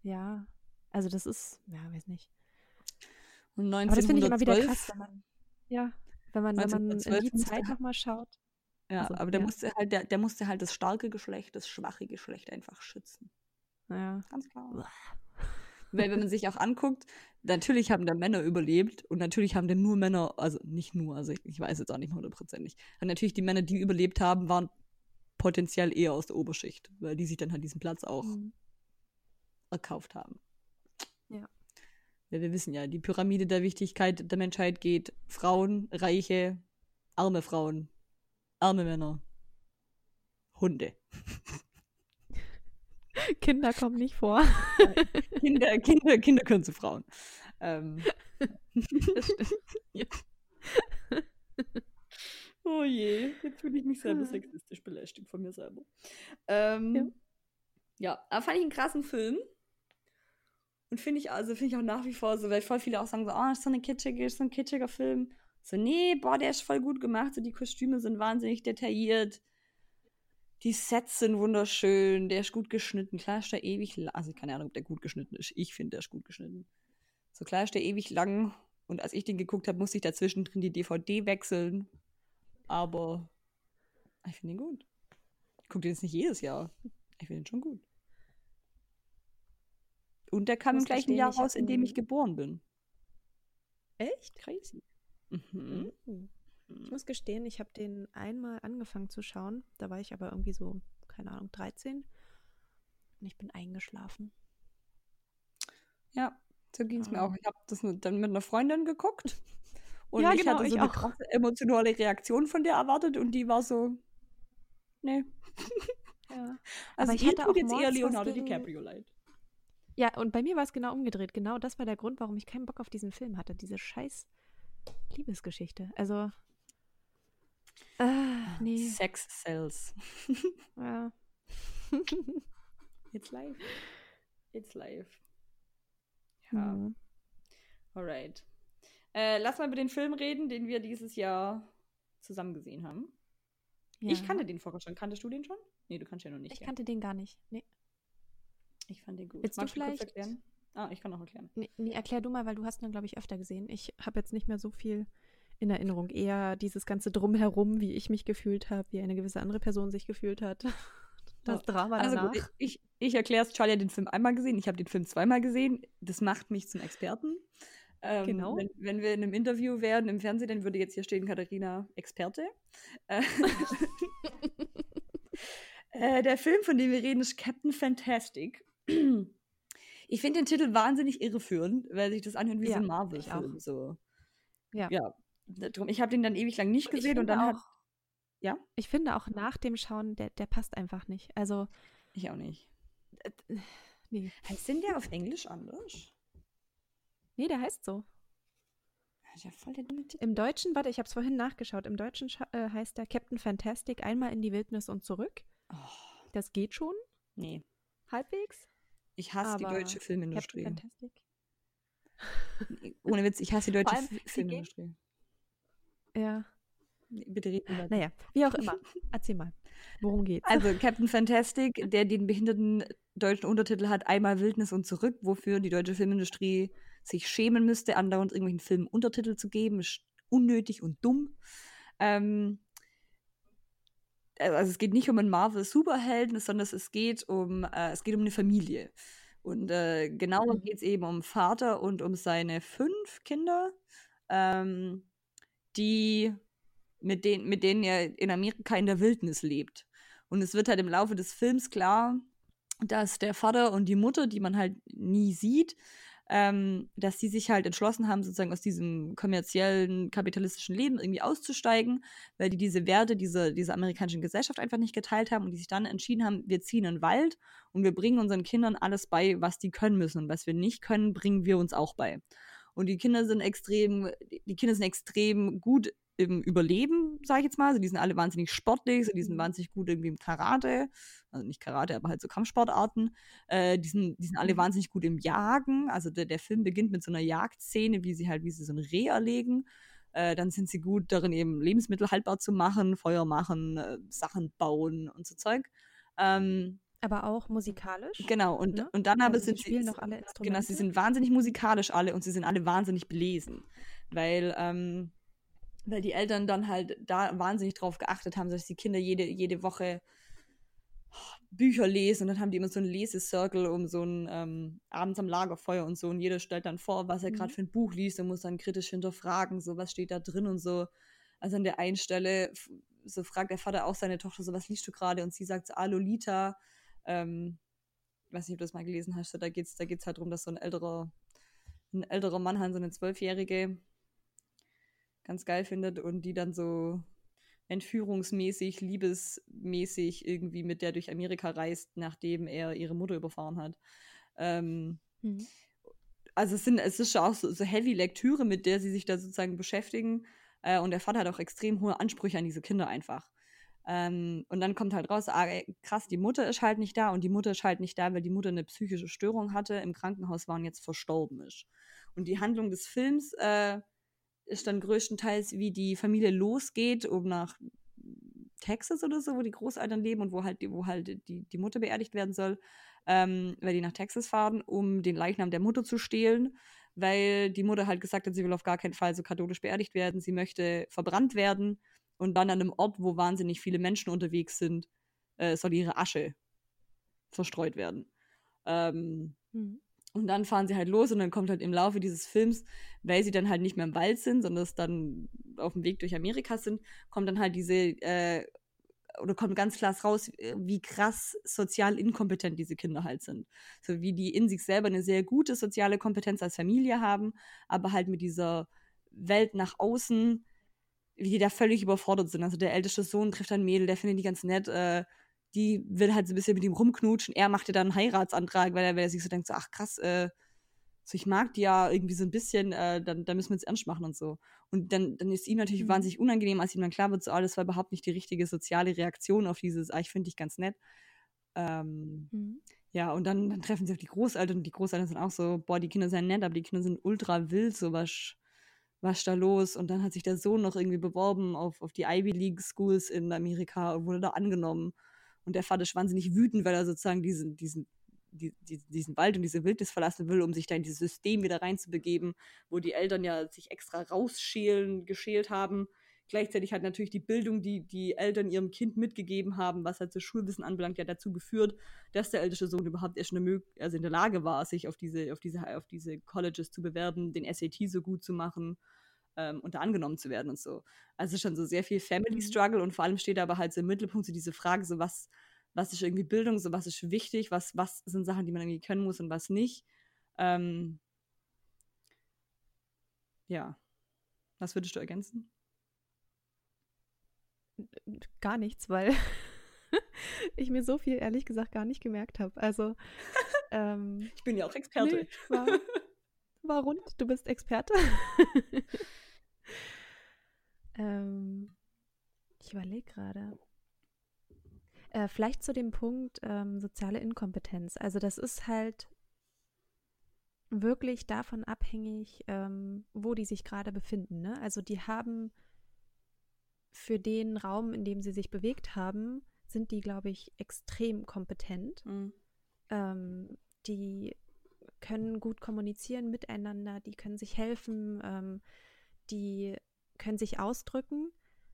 Ja, also das ist, ja, weiß nicht. Und 1912, Aber das finde ich immer wieder krass, wenn man, ja, wenn man, wenn man in die Zeit nochmal schaut. Ja, also, aber der ja. musste halt, der, der musste halt das starke Geschlecht, das schwache Geschlecht einfach schützen. Ja. Ganz klar. Weil wenn man sich auch anguckt, natürlich haben da Männer überlebt und natürlich haben da nur Männer, also nicht nur, also ich, ich weiß jetzt auch nicht hundertprozentig, aber natürlich die Männer, die überlebt haben, waren potenziell eher aus der Oberschicht, weil die sich dann halt diesen Platz auch mhm. Erkauft haben. Ja. Ja, wir wissen ja, die Pyramide der Wichtigkeit der Menschheit geht Frauen, Reiche, arme Frauen, arme Männer, Hunde. Kinder kommen nicht vor. Kinder, Kinder, Kinder können zu Frauen. Ähm. ja. Oh je, jetzt fühle ich mich selber sexistisch belästigt von mir selber. Ähm, ja. ja, aber fand ich einen krassen Film. Und finde ich, also finde ich auch nach wie vor so, weil voll viele auch sagen so, oh, ist so eine kitschige, so ein kitschiger Film. So, nee, boah, der ist voll gut gemacht. So, die Kostüme sind wahnsinnig detailliert. Die Sets sind wunderschön. Der ist gut geschnitten. Klar ist der ewig lang. Also, keine Ahnung, ob der gut geschnitten ist. Ich finde, der ist gut geschnitten. So, klar ist der ewig lang. Und als ich den geguckt habe, musste ich dazwischen drin die DVD wechseln. Aber ich finde ihn gut. Ich gucke den jetzt nicht jedes Jahr. Ich finde ihn schon gut. Und der kam im gleichen Jahr raus, in dem ich geboren bin. Echt? Crazy. Mhm. mhm. Ich muss gestehen, ich habe den einmal angefangen zu schauen. Da war ich aber irgendwie so, keine Ahnung, 13. Und ich bin eingeschlafen. Ja, so ging es mir auch. Ich habe das dann mit einer Freundin geguckt. Und Ja, ich genau, hatte so ich eine auch. krasse emotionale Reaktion von der erwartet und die war so, nee. Ja. Also ich ihr hatte auch jetzt eher Leonardo gegen- DiCaprio leid. Ja, und bei mir war es genau umgedreht. Genau das war der Grund, warum ich keinen Bock auf diesen Film hatte. Diese scheiß Liebesgeschichte. Also. Ah, nee. Sex sells. Ja. It's live. It's live. Ja, Mhm. alright. Äh, lass mal über den Film reden, den wir dieses Jahr zusammen gesehen haben. Ich Ja. kannte den vorher schon. Kanntest du den schon? Nee, du kannst ja noch nicht. Ich gell? kannte den gar nicht. Nee. Ich fand den gut. Willst du Magst kurz vielleicht- erklären? Ah, ich kann auch erklären. Nee, nee, erklär du mal, weil du hast ihn, glaube ich, öfter gesehen. Ich habe jetzt nicht mehr so viel in Erinnerung. Eher dieses ganze Drumherum, wie ich mich gefühlt habe, wie eine gewisse andere Person sich gefühlt hat. Das Ja. Drama Also danach. gut, ich, ich erkläre es. Charlie hat den Film einmal gesehen, ich habe den Film zweimal gesehen. Das macht mich zum Experten. Ähm, Genau. Wenn, wenn wir in einem Interview wären im Fernsehen, dann würde jetzt hier stehen Katharina Experte. Äh, äh, der Film, von dem wir reden, ist Captain Fantastic. Ich finde den Titel wahnsinnig irreführend, weil sich das anhört wie Ja, so ein ich Marvel-Film. So. Ja. ja. Ich habe den dann ewig lang nicht gesehen und dann hat. auch- Ja? Ich finde auch nach dem Schauen, der, der passt einfach nicht. Also, Ich auch nicht. äh, nee. Heißt denn der auf Englisch anders? Nee, der heißt so. Ja. Im Deutschen, warte, ich habe es vorhin nachgeschaut. Im Deutschen äh, heißt der Captain Fantastic einmal in die Wildnis und zurück. Oh, Das geht schon, nee. halbwegs. Ich hasse die deutsche Captain Filmindustrie. Fantastic. Ohne Witz, ich hasse die deutsche allem, Filmindustrie. Ja. Bitte reden weiter. Naja, wie auch immer. Erzähl mal. Worum geht's? Also Captain Fantastic, der den behinderten deutschen Untertitel hat, einmal Wildnis und zurück, wofür die deutsche Filmindustrie sich schämen müsste, andauernd irgendwelchen Filmen Untertitel zu geben, ist unnötig und dumm. Ähm, also es geht nicht um einen Marvel-Superhelden, sondern es geht um, äh, es geht um eine Familie. Und äh, genauer Mhm. geht es eben um Vater und um seine fünf Kinder, ähm, die mit, denen, mit denen er in Amerika in der Wildnis lebt. Und es wird halt im Laufe des Films klar, dass der Vater und die Mutter, die man halt nie sieht, ähm, dass sie sich halt entschlossen haben, sozusagen aus diesem kommerziellen, kapitalistischen Leben irgendwie auszusteigen, weil die diese Werte dieser, dieser amerikanischen Gesellschaft einfach nicht geteilt haben und die sich dann entschieden haben, wir ziehen in den Wald und wir bringen unseren Kindern alles bei, was die können müssen und was wir nicht können, bringen wir uns auch bei. Und die Kinder sind extrem, die Kinder sind extrem gut im Überleben, sage ich jetzt mal. Also die sind alle wahnsinnig sportlich, so die sind Mhm. wahnsinnig gut irgendwie im Karate, also nicht Karate, aber halt so Kampfsportarten. Äh, die, sind, die sind alle Mhm. wahnsinnig gut im Jagen. Also der, der Film beginnt mit so einer Jagdszene, wie sie halt, wie sie so ein Reh erlegen. Äh, dann sind sie gut darin, eben Lebensmittel haltbar zu machen, Feuer machen, äh, Sachen bauen und so Zeug. Ähm, Aber auch musikalisch. genau, und, Ne? und dann aber Also sie sind sie, spielen noch alle Instrumente. Genau, sie sind wahnsinnig musikalisch alle und sie sind alle wahnsinnig belesen. Weil, ähm, weil die Eltern dann halt da wahnsinnig drauf geachtet haben, dass die Kinder jede, jede Woche Bücher lesen und dann haben die immer so einen Lesecircle um so ein ähm, abends am Lagerfeuer und so und jeder stellt dann vor, was er Mhm. gerade für ein Buch liest und muss dann kritisch hinterfragen, so was steht da drin und so. Also an der einen Stelle so fragt der Vater auch seine Tochter so, was liest du gerade? Und sie sagt so, ah, Lolita. Ähm, ich weiß nicht, ob du das mal gelesen hast, so, da geht es da geht's halt darum, dass so ein älterer, ein älterer Mann halt so eine Zwölfjährige ganz geil findet und die dann so entführungsmäßig, liebesmäßig irgendwie mit der durch Amerika reist, nachdem er ihre Mutter überfahren hat. Ähm, Mhm. also es, sind, es ist schon auch so, so heavy Lektüre, mit der sie sich da sozusagen beschäftigen. Äh, und der Vater hat auch extrem hohe Ansprüche an diese Kinder einfach. Ähm, und dann kommt halt raus, ah, krass, die Mutter ist halt nicht da und die Mutter ist halt nicht da, weil die Mutter eine psychische Störung hatte, im Krankenhaus war und jetzt verstorben ist. Und die Handlung des Films äh, ist dann größtenteils, wie die Familie losgeht, um nach Texas oder so, wo die Großeltern leben und wo halt, die- wo halt die, die Mutter beerdigt werden soll, ähm, weil die nach Texas fahren, um den Leichnam der Mutter zu stehlen, weil die Mutter halt gesagt hat, sie will auf gar keinen Fall so katholisch beerdigt werden, sie möchte verbrannt werden und dann an einem Ort, wo wahnsinnig viele Menschen unterwegs sind, äh, soll ihre Asche verstreut werden. Ähm, Mhm. Und dann fahren sie halt los und dann kommt halt im Laufe dieses Films, weil sie dann halt nicht mehr im Wald sind, sondern es dann auf dem Weg durch Amerika sind, kommt dann halt diese äh, oder kommt ganz klar raus, äh, wie krass sozial inkompetent diese Kinder halt sind. So wie die in sich selber eine sehr gute soziale Kompetenz als Familie haben, aber halt mit dieser Welt nach außen, wie die da völlig überfordert sind. Also der älteste Sohn trifft ein Mädel, der findet die ganz nett, äh, die will halt so ein bisschen mit ihm rumknutschen. Er macht ihr dann einen Heiratsantrag, weil er, weil er sich so denkt, so, ach krass, äh, so ich mag die ja irgendwie so ein bisschen, äh, dann, dann müssen wir es ernst machen und so. Und dann, dann ist ihm natürlich mhm. wahnsinnig unangenehm, als ihm dann klar wird, so, oh, das war überhaupt nicht die richtige soziale Reaktion auf dieses, ah, ich finde dich ganz nett. Ähm, mhm. Ja, und dann, dann treffen sie auf die Großeltern und die Großeltern sind auch so, boah, die Kinder sind nett, aber die Kinder sind ultra wild, so was, was da los? Und dann hat sich der Sohn noch irgendwie beworben auf, auf die Ivy League Schools in Amerika und wurde da angenommen. Und der Vater ist wahnsinnig wütend, weil er sozusagen diesen, diesen die, die, diesen Wald und diese Wildnis verlassen will, um sich da in dieses System wieder reinzubegeben, wo die Eltern ja sich extra rausschälen, geschält haben. Gleichzeitig hat natürlich die Bildung, die die Eltern ihrem Kind mitgegeben haben, was halt so Schulwissen anbelangt, ja dazu geführt, dass der älteste Sohn überhaupt erst eine also in der Lage war, sich auf diese, auf diese, auf diese Colleges zu bewerben, den SAT so gut zu machen ähm, und da angenommen zu werden und so. Also schon so sehr viel Family mhm. Struggle und vor allem steht aber halt so im Mittelpunkt so diese Frage, so was, was ist irgendwie Bildung, so was ist wichtig, was, was sind Sachen, die man irgendwie können muss und was nicht. Ähm, ja. Was würdest du ergänzen? Gar nichts, weil ich mir so viel ehrlich gesagt gar nicht gemerkt habe. Also ähm, ich bin ja auch Experte. Nee, war, war rund, du bist Experte. ähm, ich überlege gerade. Äh, vielleicht zu dem Punkt ähm, soziale Inkompetenz. Also das ist halt wirklich davon abhängig, ähm, wo die sich gerade befinden. Ne? Also die haben für den Raum, in dem sie sich bewegt haben, sind die, glaube ich, extrem kompetent. Mhm. Ähm, die können gut kommunizieren miteinander, die können sich helfen, ähm, die können sich ausdrücken.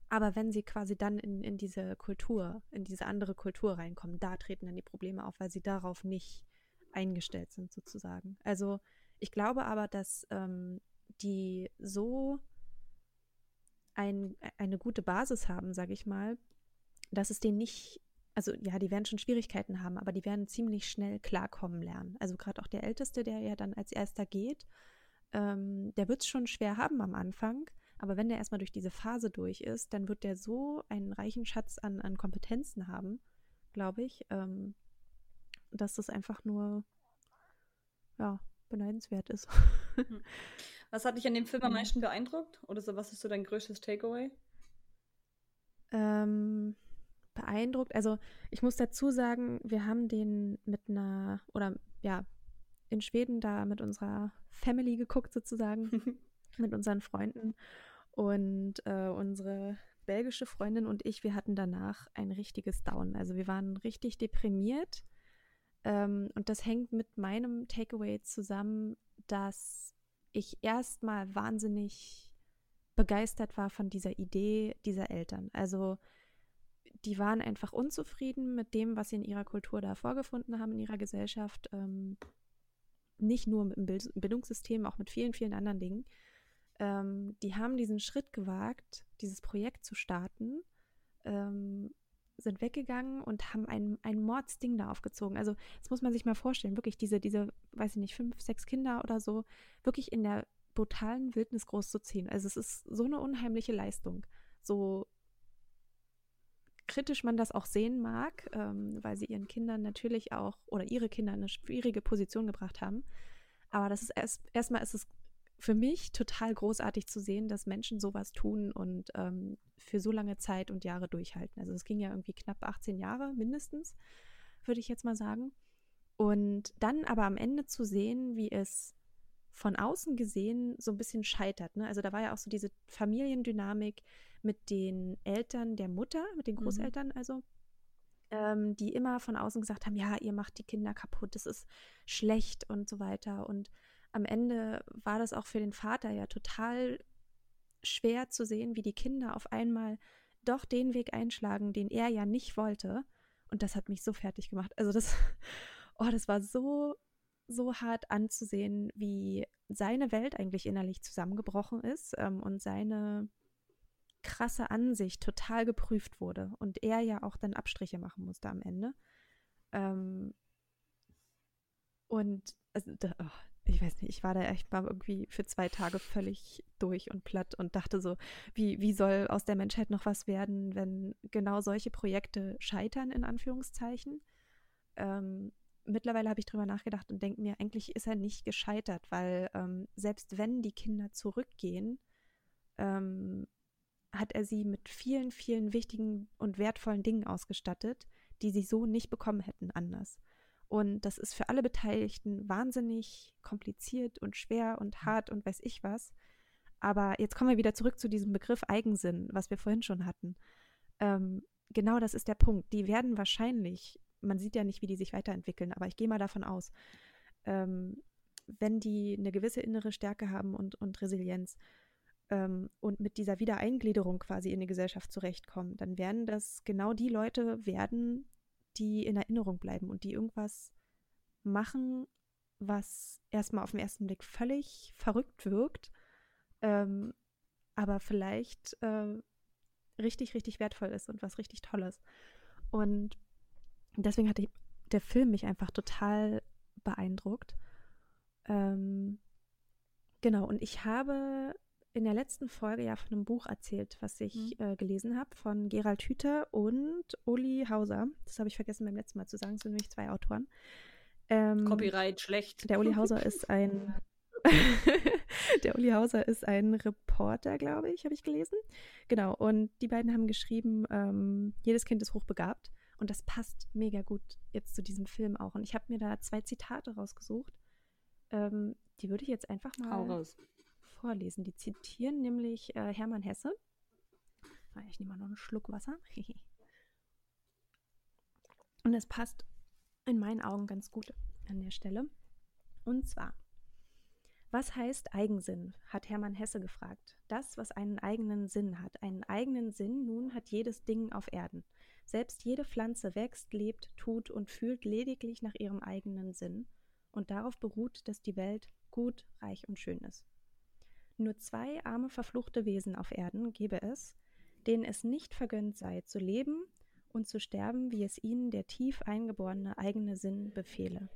Aber wenn sie quasi dann in, in diese Kultur, in diese andere Kultur reinkommen, da treten dann die Probleme auf, weil sie darauf nicht eingestellt sind, sozusagen. Also ich glaube aber, dass ähm, die so ein, eine gute Basis haben, sage ich mal, dass es denen nicht, also ja, die werden schon Schwierigkeiten haben, aber die werden ziemlich schnell klarkommen lernen. Also gerade auch der Älteste, der ja dann als erster geht, ähm, der wird es schon schwer haben am Anfang, aber wenn der erstmal durch diese Phase durch ist, dann wird der so einen reichen Schatz an, an Kompetenzen haben, glaube ich, ähm, dass das einfach nur, ja, beneidenswert ist. Hm. Was hat dich an dem Film am meisten beeindruckt? Oder so, was ist so dein größtes Takeaway? Ähm, beeindruckt. Also ich muss dazu sagen, wir haben den mit einer, oder ja, in Schweden da mit unserer Family geguckt sozusagen, mit unseren Freunden. Und äh, unsere belgische Freundin und ich, wir hatten danach ein richtiges Down. Also wir waren richtig deprimiert. Ähm, und das hängt mit meinem Takeaway zusammen, dass ich erstmal wahnsinnig begeistert war von dieser Idee dieser Eltern. Also die waren einfach unzufrieden mit dem, was sie in ihrer Kultur da vorgefunden haben, in ihrer Gesellschaft. Ähm, nicht nur mit dem Bildungssystem, auch mit vielen, vielen anderen Dingen ähm, die haben diesen Schritt gewagt, dieses Projekt zu starten, ähm, sind weggegangen und haben ein, ein Mordsding da aufgezogen. Also das muss man sich mal vorstellen, wirklich diese, diese, weiß ich nicht, fünf, sechs Kinder oder so, wirklich in der brutalen Wildnis groß zu ziehen. Also es ist so eine unheimliche Leistung. So kritisch man das auch sehen mag, ähm, weil sie ihren Kindern natürlich auch oder ihre Kinder in eine schwierige Position gebracht haben. Aber das ist erst erstmal ist es für mich total großartig zu sehen, dass Menschen sowas tun und ähm, für so lange Zeit und Jahre durchhalten. Also es ging ja irgendwie knapp 18 Jahre mindestens, würde ich jetzt mal sagen. Und dann aber am Ende zu sehen, wie es von außen gesehen so ein bisschen scheitert. Ne? Also da war ja auch so diese Familiendynamik mit den Eltern der Mutter, mit den mhm. Großeltern mhm. also, ähm, die immer von außen gesagt haben, ja, ihr macht die Kinder kaputt, das ist schlecht und so weiter. Und am Ende war das auch für den Vater ja total schwer zu sehen, wie die Kinder auf einmal doch den Weg einschlagen, den er ja nicht wollte. Und das hat mich so fertig gemacht. Also das, oh, das war so, so hart anzusehen, wie seine Welt eigentlich innerlich zusammengebrochen ist ähm, und seine, krasse Ansicht total geprüft wurde und er ja auch dann Abstriche machen musste am Ende. Ähm, und also, oh, ich weiß nicht, ich war da echt mal irgendwie für zwei Tage völlig durch und platt und dachte so, wie, wie soll aus der Menschheit noch was werden, wenn genau solche Projekte scheitern, in Anführungszeichen. Ähm, mittlerweile habe ich drüber nachgedacht und denke mir, eigentlich ist er nicht gescheitert, weil ähm, selbst wenn die Kinder zurückgehen, ähm, hat er sie mit vielen, vielen wichtigen und wertvollen Dingen ausgestattet, die sie so nicht bekommen hätten anders. Und das ist für alle Beteiligten wahnsinnig kompliziert und schwer und mhm. hart und weiß ich was. Aber jetzt kommen wir wieder zurück zu diesem Begriff Eigensinn, was wir vorhin schon hatten. Ähm, genau das ist der Punkt. Die werden wahrscheinlich, man sieht ja nicht, wie die sich weiterentwickeln, aber ich gehe mal davon aus, ähm, wenn die eine gewisse innere Stärke haben und, und Resilienz, ähm, und mit dieser Wiedereingliederung quasi in die Gesellschaft zurechtkommen, dann werden das genau die Leute werden, die in Erinnerung bleiben und die irgendwas machen, was erstmal auf den ersten Blick völlig verrückt wirkt, ähm, aber vielleicht äh, richtig, richtig wertvoll ist und was richtig Tolles. Und deswegen hat die, der Film mich einfach total beeindruckt. Ähm, genau, und ich habe in der letzten Folge ja von einem Buch erzählt, was ich mhm. äh, gelesen habe, von Gerald Hüther und Uli Hauser. Das habe ich vergessen beim letzten Mal zu sagen, es sind nämlich zwei Autoren. Ähm, Copyright schlecht. Der Uli Hauser ist ein der Uli Hauser ist ein Reporter, glaube ich, habe ich gelesen. Genau, und die beiden haben geschrieben, ähm, jedes Kind ist hochbegabt. Und das passt mega gut jetzt zu diesem Film auch. Und ich habe mir da zwei Zitate rausgesucht. Ähm, die würde ich jetzt einfach mal Hau raus vorlesen. Die zitieren nämlich äh, Hermann Hesse. Ah, ich nehme mal noch einen Schluck Wasser. Und es passt in meinen Augen ganz gut an der Stelle. Und zwar, was heißt Eigensinn? hat Hermann Hesse gefragt. Das, was einen eigenen Sinn hat. Einen eigenen Sinn nun hat jedes Ding auf Erden. Selbst jede Pflanze wächst, lebt, tut und fühlt lediglich nach ihrem eigenen Sinn. Und darauf beruht, dass die Welt gut, reich und schön ist. Nur zwei arme, verfluchte Wesen auf Erden gebe es, denen es nicht vergönnt sei, zu leben und zu sterben, wie es ihnen der tief eingeborene eigene Sinn befehle.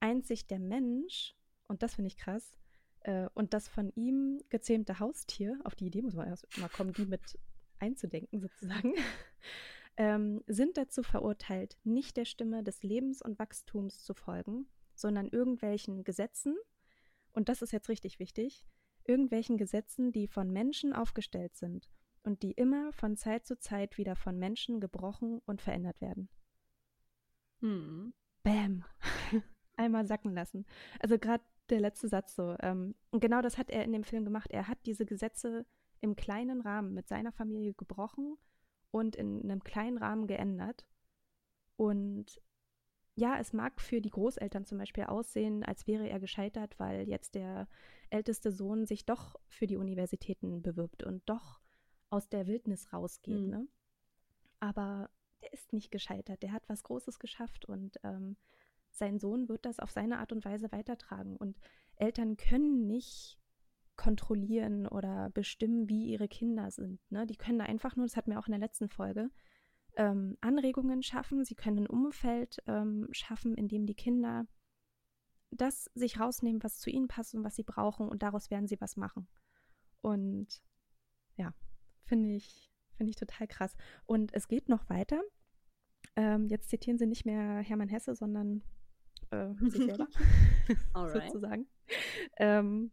Einzig der Mensch, und das finde ich krass, äh, und das von ihm gezähmte Haustier, auf die Idee muss man erst mal kommen, die mit einzudenken sozusagen, ähm, sind dazu verurteilt, nicht der Stimme des Lebens und Wachstums zu folgen, sondern irgendwelchen Gesetzen, und das ist jetzt richtig wichtig, irgendwelchen Gesetzen, die von Menschen aufgestellt sind und die immer von Zeit zu Zeit wieder von Menschen gebrochen und verändert werden. Hm. Bäm. Einmal sacken lassen. Also gerade der letzte Satz so. Ähm, und genau das hat er in dem Film gemacht. Er hat diese Gesetze im kleinen Rahmen mit seiner Familie gebrochen und in einem kleinen Rahmen geändert. Und ja, es mag für die Großeltern zum Beispiel aussehen, als wäre er gescheitert, weil jetzt der älteste Sohn sich doch für die Universitäten bewirbt und doch aus der Wildnis rausgeht. Mhm. Ne? Aber der ist nicht gescheitert, der hat was Großes geschafft und ähm, sein Sohn wird das auf seine Art und Weise weitertragen. Und Eltern können nicht kontrollieren oder bestimmen, wie ihre Kinder sind. Ne? Die können einfach nur, das hatten wir auch in der letzten Folge, ähm, Anregungen schaffen, sie können ein Umfeld ähm, schaffen, in dem die Kinder das sich rausnehmen, was zu ihnen passt und was sie brauchen und daraus werden sie was machen. Und ja, finde ich, finde ich total krass. Und es geht noch weiter. Ähm, jetzt zitieren sie nicht mehr Hermann Hesse, sondern äh, sich selber, sozusagen. Ähm,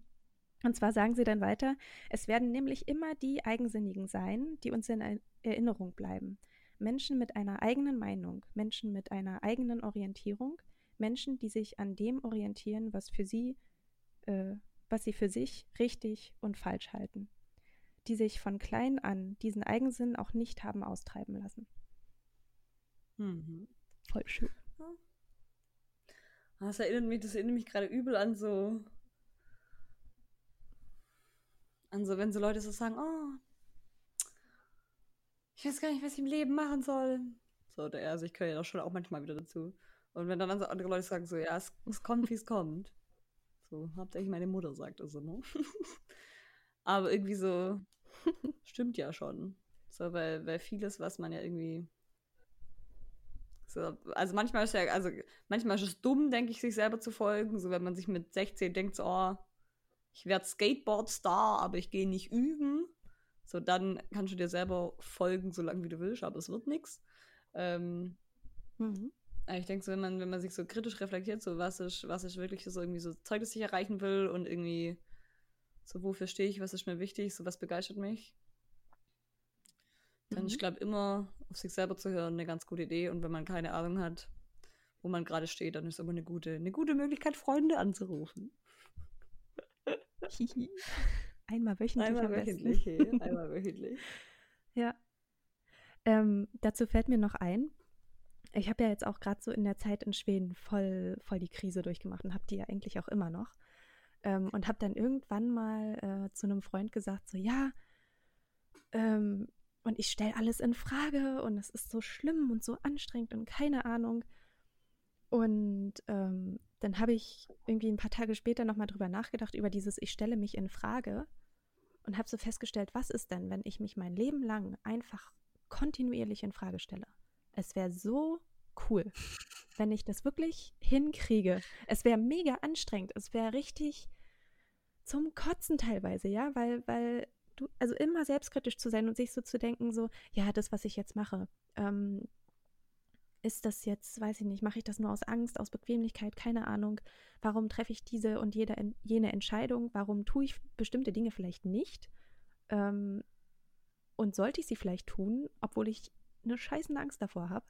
und zwar sagen sie dann weiter, es werden nämlich immer die Eigensinnigen sein, die uns in Erinnerung bleiben. Menschen mit einer eigenen Meinung, Menschen mit einer eigenen Orientierung, Menschen, die sich an dem orientieren, was für sie, äh, was sie für sich richtig und falsch halten, die sich von klein an diesen Eigensinn auch nicht haben austreiben lassen. Mhm. Voll schön. Das erinnert mich, das erinnert mich gerade übel an so, an so, wenn so Leute so sagen, oh, ich weiß gar nicht, was ich im Leben machen soll. So, der, also ich gehöre ja doch schon auch manchmal wieder dazu. Und wenn dann so andere Leute sagen so, ja, es, es kommt, wie es kommt. So, hauptsächlich meine Mutter sagt also, ne? Aber irgendwie so, stimmt ja schon. So, weil, weil vieles, was man ja irgendwie. So, also manchmal ist ja, also manchmal ist es dumm, denke ich, sich selber zu folgen. So, wenn man sich mit 16 denkt, so, oh, ich werde Skateboard-Star, aber ich gehe nicht üben. So, dann kannst du dir selber folgen, solange wie du willst, aber es wird nichts. Ähm, mhm. Ich denke so, wenn man, wenn man sich so kritisch reflektiert, so was ist, was ist wirklich so irgendwie so Zeug, das ich erreichen will und irgendwie so wofür stehe ich, was ist mir wichtig, so was begeistert mich, dann mhm. ich glaube immer auf sich selber zu hören eine ganz gute Idee und wenn man keine Ahnung hat, wo man gerade steht, dann ist immer eine gute, eine gute Möglichkeit, Freunde anzurufen. Einmal wöchentlich. Einmal wöchentlich, einmal wöchentlich. Ja. Ähm, dazu fällt mir noch ein, ich habe ja jetzt auch gerade so in der Zeit in Schweden voll, voll die Krise durchgemacht und habe die ja eigentlich auch immer noch. Ähm, und habe dann irgendwann mal äh, zu einem Freund gesagt, so ja, ähm, und ich stelle alles in Frage und es ist so schlimm und so anstrengend und keine Ahnung. Und ähm, dann habe ich irgendwie ein paar Tage später nochmal drüber nachgedacht, über dieses Ich stelle mich in Frage und habe so festgestellt, was ist denn, wenn ich mich mein Leben lang einfach kontinuierlich in Frage stelle? Es wäre so cool, wenn ich das wirklich hinkriege. Es wäre mega anstrengend. Es wäre richtig zum Kotzen teilweise, ja, weil, weil du, also immer selbstkritisch zu sein und sich so zu denken, so, ja, das, was ich jetzt mache, ähm, ist das jetzt, weiß ich nicht, mache ich das nur aus Angst, aus Bequemlichkeit, keine Ahnung. Warum treffe ich diese und jede, jene Entscheidung? Warum tue ich bestimmte Dinge vielleicht nicht? Ähm, und sollte ich sie vielleicht tun, obwohl ich eine scheißende Angst davor habe,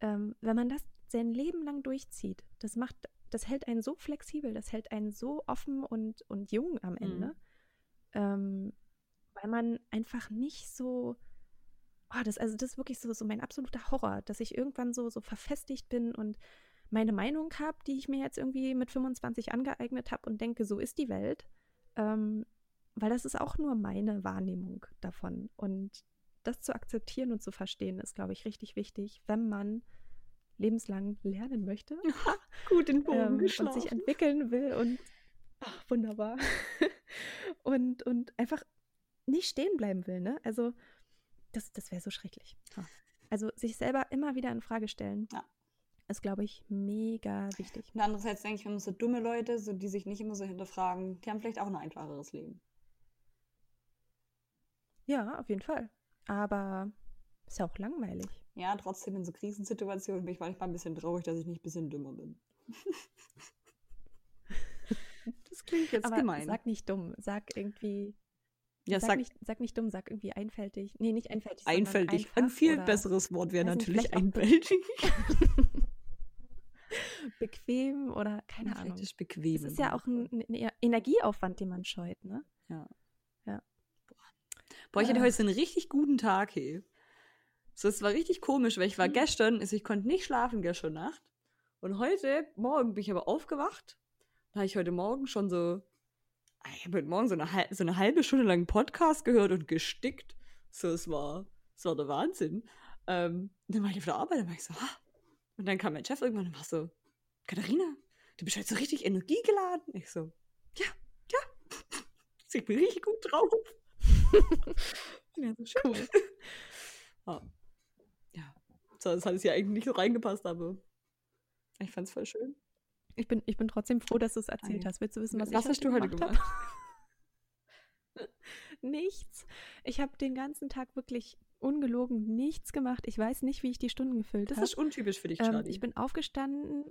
ähm, wenn man das sein Leben lang durchzieht, das macht, das hält einen so flexibel, das hält einen so offen und, und jung am Ende, mhm. ähm, weil man einfach nicht so, oh, das, also das ist wirklich so, so mein absoluter Horror, dass ich irgendwann so, so verfestigt bin und meine Meinung habe, die ich mir jetzt irgendwie mit 25 angeeignet habe und denke, so ist die Welt. Ähm, weil das ist auch nur meine Wahrnehmung davon. Und das zu akzeptieren und zu verstehen, ist, glaube ich, richtig wichtig, wenn man lebenslang lernen möchte. Gut den Bogen ähm, Und sich entwickeln will und ach, wunderbar. und, und einfach nicht stehen bleiben will, ne? Also, das, das wäre so schrecklich. Also, sich selber immer wieder in Frage stellen. Ja. Ist, glaube ich, mega wichtig. Und andererseits denke ich, wenn man so dumme Leute, so, die sich nicht immer so hinterfragen, die haben vielleicht auch ein einfacheres Leben. Ja, auf jeden Fall. Aber ist ja auch langweilig. Ja, trotzdem in so Krisensituationen bin ich manchmal ein bisschen traurig, dass ich nicht ein bisschen dümmer bin. das klingt jetzt Aber gemein. Sag nicht dumm, sag irgendwie. Ja, sag, sag, nicht, sag nicht dumm, sag irgendwie einfältig. Nee, nicht einfältig. Einfältig. Ein viel besseres Wort wäre natürlich einfältig. bequem oder keine Ahnung. bequem. Das ist ja auch ein, ein Energieaufwand, den man scheut, ne? Ja. Boah, ich hatte heute so einen richtig guten Tag, hey. So, es war richtig komisch, weil ich war mhm. gestern, also ich konnte nicht schlafen gestern Nacht. Und heute Morgen bin ich aber aufgewacht. Da habe ich heute Morgen schon so, ich habe heute Morgen so eine, so eine halbe Stunde lang Podcast gehört und gestickt. So, es war, es war der Wahnsinn. Ähm, dann war ich auf der Arbeit, dann war ich so, ah. Und dann kam mein Chef irgendwann und war so, Katharina, du bist halt so richtig energiegeladen. Ich so, ja, ja. Ich bin richtig gut drauf. Ja, so schön. Cool. ah. Ja. So, das hat es ja eigentlich nicht so reingepasst, aber ich fand es voll schön. Ich bin, ich bin trotzdem froh, dass du es erzählt hast. Willst du wissen, was, was ich hast du heute gemacht? nichts. Ich habe den ganzen Tag wirklich ungelogen nichts gemacht. Ich weiß nicht, wie ich die Stunden gefüllt habe. Das ist untypisch für dich, ähm, Charlie. Ähm, ich bin aufgestanden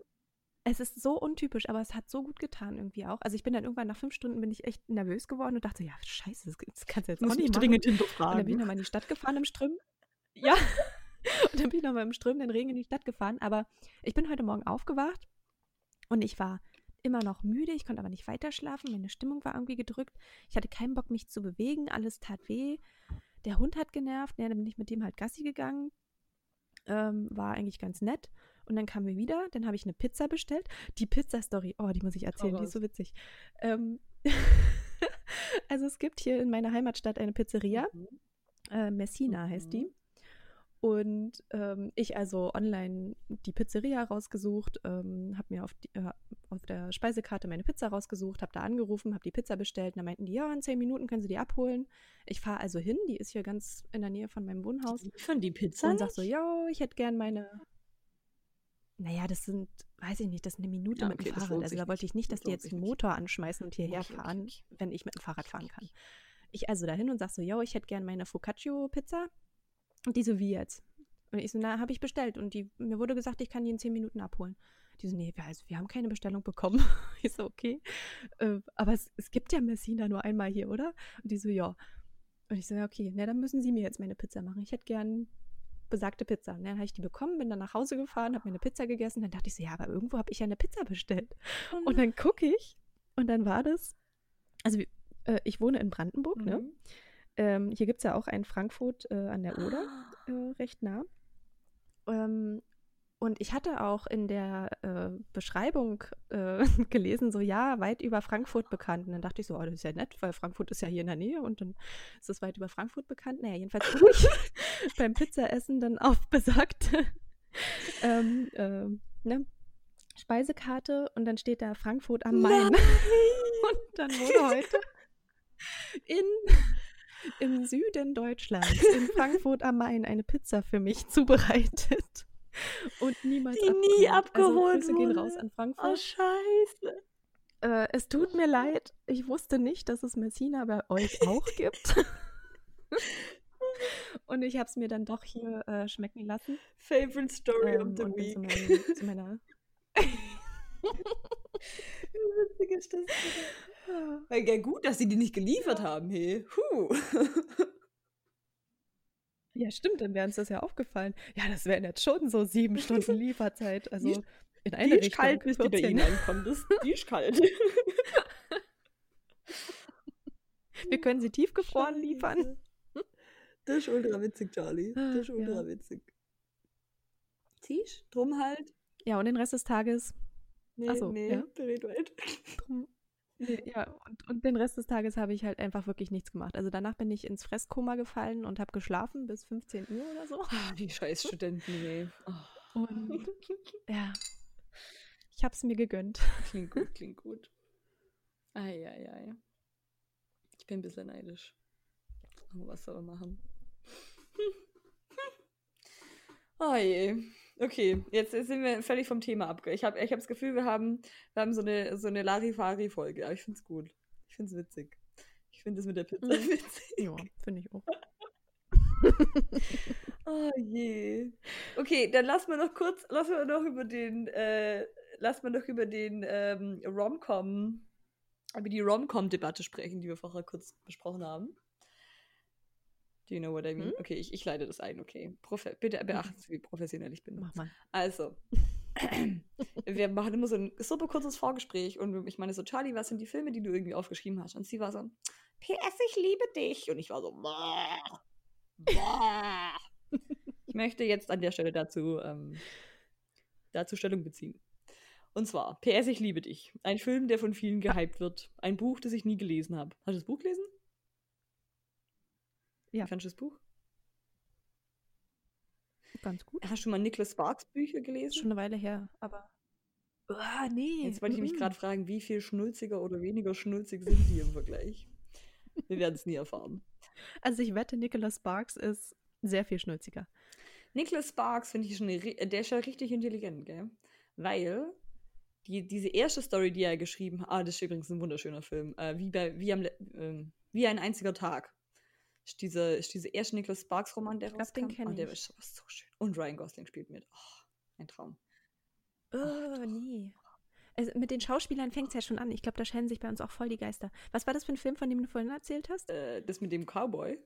es ist so untypisch, aber es hat so gut getan irgendwie auch. Also ich bin dann irgendwann nach fünf Stunden bin ich echt nervös geworden und dachte, ja, scheiße, das, das kannst du jetzt Muss auch nicht dringend hinterfragen. Und dann bin ich nochmal in die Stadt gefahren im Strömen. Ja. und dann bin ich nochmal im strömenden Regen in die Stadt gefahren. Aber ich bin heute Morgen aufgewacht und ich war immer noch müde, ich konnte aber nicht weiter schlafen, meine Stimmung war irgendwie gedrückt. Ich hatte keinen Bock, mich zu bewegen, alles tat weh. Der Hund hat genervt, ja, dann bin ich mit dem halt Gassi gegangen. Ähm, war eigentlich ganz nett. Und dann kamen wir wieder, dann habe ich eine Pizza bestellt. Die Pizza-Story, oh, die muss ich erzählen, die ist so witzig. Ähm, also es gibt hier in meiner Heimatstadt eine Pizzeria, mhm. äh, Messina heißt die. Und ähm, ich also online die Pizzeria rausgesucht, ähm, habe mir auf, die, äh, auf der Speisekarte meine Pizza rausgesucht, habe da angerufen, habe die Pizza bestellt. Und dann meinten die, ja, in zehn Minuten können sie die abholen. Ich fahre also hin, die ist hier ganz in der Nähe von meinem Wohnhaus. Von die Pizza? Und sag so, ja, ich hätte gern meine. Naja, das sind, weiß ich nicht, das ist eine Minute Ja, mit okay, dem Fahrrad. Also da wollte ich nicht, Das dass die jetzt einen nicht. Motor anschmeißen und hierher Okay, fahren, okay. wenn ich mit dem Fahrrad fahren kann. Ich also dahin und sag so, yo, ich hätte gern meine Focaccio-Pizza. Und die so, wie jetzt? Und ich so, na, habe ich bestellt. Und die, mir wurde gesagt, ich kann die in zehn Minuten abholen. Die so, nee, wir, also, wir haben keine Bestellung bekommen. Ich so, okay. Äh, aber es, es gibt ja Messina nur einmal hier, oder? Und die so, ja. Und ich so, ja, okay, na, dann müssen sie mir jetzt meine Pizza machen. Ich hätte gern besagte Pizza. Und dann habe ich die bekommen, bin dann nach Hause gefahren, habe meine Pizza gegessen. Dann dachte ich so, ja, aber irgendwo habe ich ja eine Pizza bestellt. Und dann gucke ich und dann war das, also äh, ich wohne in Brandenburg, ne? Mhm. Ähm, hier gibt es ja auch ein Frankfurt äh, an der Oder, Ah. äh, recht nah. Ähm, und ich hatte auch in der äh, Beschreibung äh, gelesen, so ja, weit über Frankfurt bekannt. Und dann dachte ich so, oh, das ist ja nett, weil Frankfurt ist ja hier in der Nähe und dann ist es weit über Frankfurt bekannt. Naja, jedenfalls gucke ich beim Pizzaessen dann auf besagte ähm, ähm, ne, Speisekarte und dann steht da Frankfurt am Main. Und dann wurde heute in, im Süden Deutschlands, in Frankfurt am Main, eine Pizza für mich zubereitet. Und niemals Die nie abgeholt Also, Grüße gehen raus an Oh, Frankfurt. scheiße. Äh, es tut mir leid, ich wusste nicht, dass es Messina bei euch auch gibt. Und ich habe es mir dann doch hier äh, schmecken lassen. Favorite Story Ähm, of the Week. zu, meinem, zu meiner. Wie witzig ist das ja, gut, dass sie die nicht geliefert haben, hey. Huh. Ja, stimmt, dann wäre uns das ja aufgefallen. Ja, das wären jetzt schon so sieben Stunden Lieferzeit. Also ist- in Die eine ist Richtung. kalt, bis die bei 14. ihnen ankommt. Das, die ist kalt. Wir können sie tiefgefroren Scheiße. liefern. Das ist ultra witzig, Charlie. Ah, Das ist ultra ja. witzig. Siehst Drum halt. Ja, und den Rest des Tages. Nee, Ach so, nee, ja. red weit. drum- Nee, ja, und, und den Rest des Tages habe ich halt einfach wirklich nichts gemacht. Also danach bin ich ins Fresskoma gefallen und habe geschlafen bis 15 Uhr oder so. Ah, Die scheiß Studenten, ey. Oh. Und ja, ich habe es mir gegönnt. Klingt gut, klingt gut. Eieiei. Ich bin ein bisschen neidisch. Aber was soll man machen? Oh je. Okay, jetzt sind wir völlig vom Thema abge. Ich habe ich hab das Gefühl, wir haben, wir haben so eine, so eine Larifari-Folge. Aber ich finde es gut. Ich finde es witzig. Ich finde es mit der Pizza Mhm. witzig. Ja, finde ich auch. Oh je. Okay, dann lass mal noch kurz, lass mal noch über den, äh, lass mal noch über den ähm, Rom-Com, über die Rom-Com-Debatte sprechen, die wir vorher kurz besprochen haben. Do you know what I mean? Hm? Okay, ich, ich leite das ein, okay. Profe bitte beachten Sie, wie professionell ich bin. Mach mal. Also, wir machen immer so ein super kurzes Vorgespräch und ich meine so, Charlie, was sind die Filme, die du irgendwie aufgeschrieben hast? Und sie war so, PS, ich liebe dich. Und ich war so, "Boah, boah." ich möchte jetzt an der Stelle dazu, ähm, dazu Stellung beziehen. Und zwar, PS, ich liebe dich. Ein Film, der von vielen gehypt wird. Ein Buch, das ich nie gelesen habe. Hast du das Buch gelesen? Ja. Wie fandest du das Buch? Ganz gut. Hast du mal Nicholas Sparks Bücher gelesen? Schon eine Weile her, aber. Ah, nee. Jetzt wollte ich mich gerade fragen, wie viel schnulziger oder weniger schnulzig sind die im Vergleich? Wir werden es nie erfahren. Also ich wette, Nicholas Sparks ist sehr viel schnulziger. Nicholas Sparks finde ich schon, der ist ja richtig intelligent, gell? Weil die, diese erste Story, die er geschrieben hat, ah, das ist übrigens ein wunderschöner Film, äh, wie, bei, wie, am, ähm, wie ein einziger Tag. Ist dieser, ist dieser erste Nicholas Sparks Roman, der Ich glaub, den rauskam. kenn Ah, der ist so, so schön. Und Ryan Gosling spielt mit. Oh, ein Traum. Oh, nee. Also mit den Schauspielern fängt es ja schon an. Ich glaube, da scheinen sich bei uns auch voll die Geister. Was war das für ein Film, von dem du vorhin erzählt hast? Äh, das mit dem Cowboy.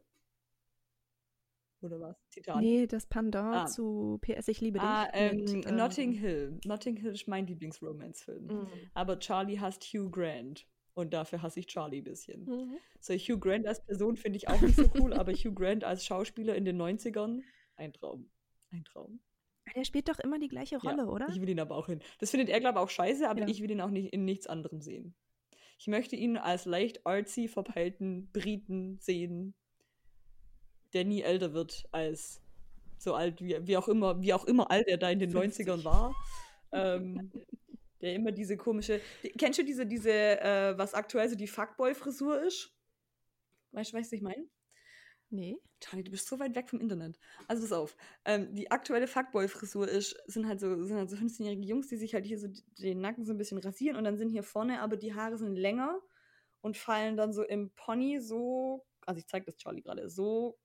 Oder was? Titanic. Nee, das Pendant Ah. zu PS Ich liebe dich. Ah, ähm, mit, ähm, Notting Hill. Notting Hill ist mein Lieblings-Romance-Film. Mhm. Aber Charlie hasst Hugh Grant. Und dafür hasse ich Charlie ein bisschen. Mhm. So, Hugh Grant als Person finde ich auch nicht so cool, aber Hugh Grant als Schauspieler in den 90ern, ein Traum. Ein Traum. Der spielt doch immer die gleiche Ja, Rolle, oder? Ich will ihn aber auch hin. Das findet er, glaube ich, auch scheiße, aber Ja. ich will ihn auch nicht in nichts anderem sehen. Ich möchte ihn als leicht artsy verpeilten Briten sehen, der nie älter wird als So alt, wie, wie auch immer, wie auch immer alt er da in den 50. 90ern war. ähm, der immer diese komische. Kennst du diese, diese, äh, was aktuell so die Fuckboy-Frisur ist? Weißt du, was ich meine? Nee. Charlie, du bist so weit weg vom Internet. Also pass auf. Ähm, die aktuelle Fuckboy-Frisur ist, sind halt so, sind halt so 15-jährige Jungs, die sich halt hier so den Nacken so ein bisschen rasieren und dann sind hier vorne, aber die Haare sind länger und fallen dann so im Pony so, also ich zeige das Charlie gerade, so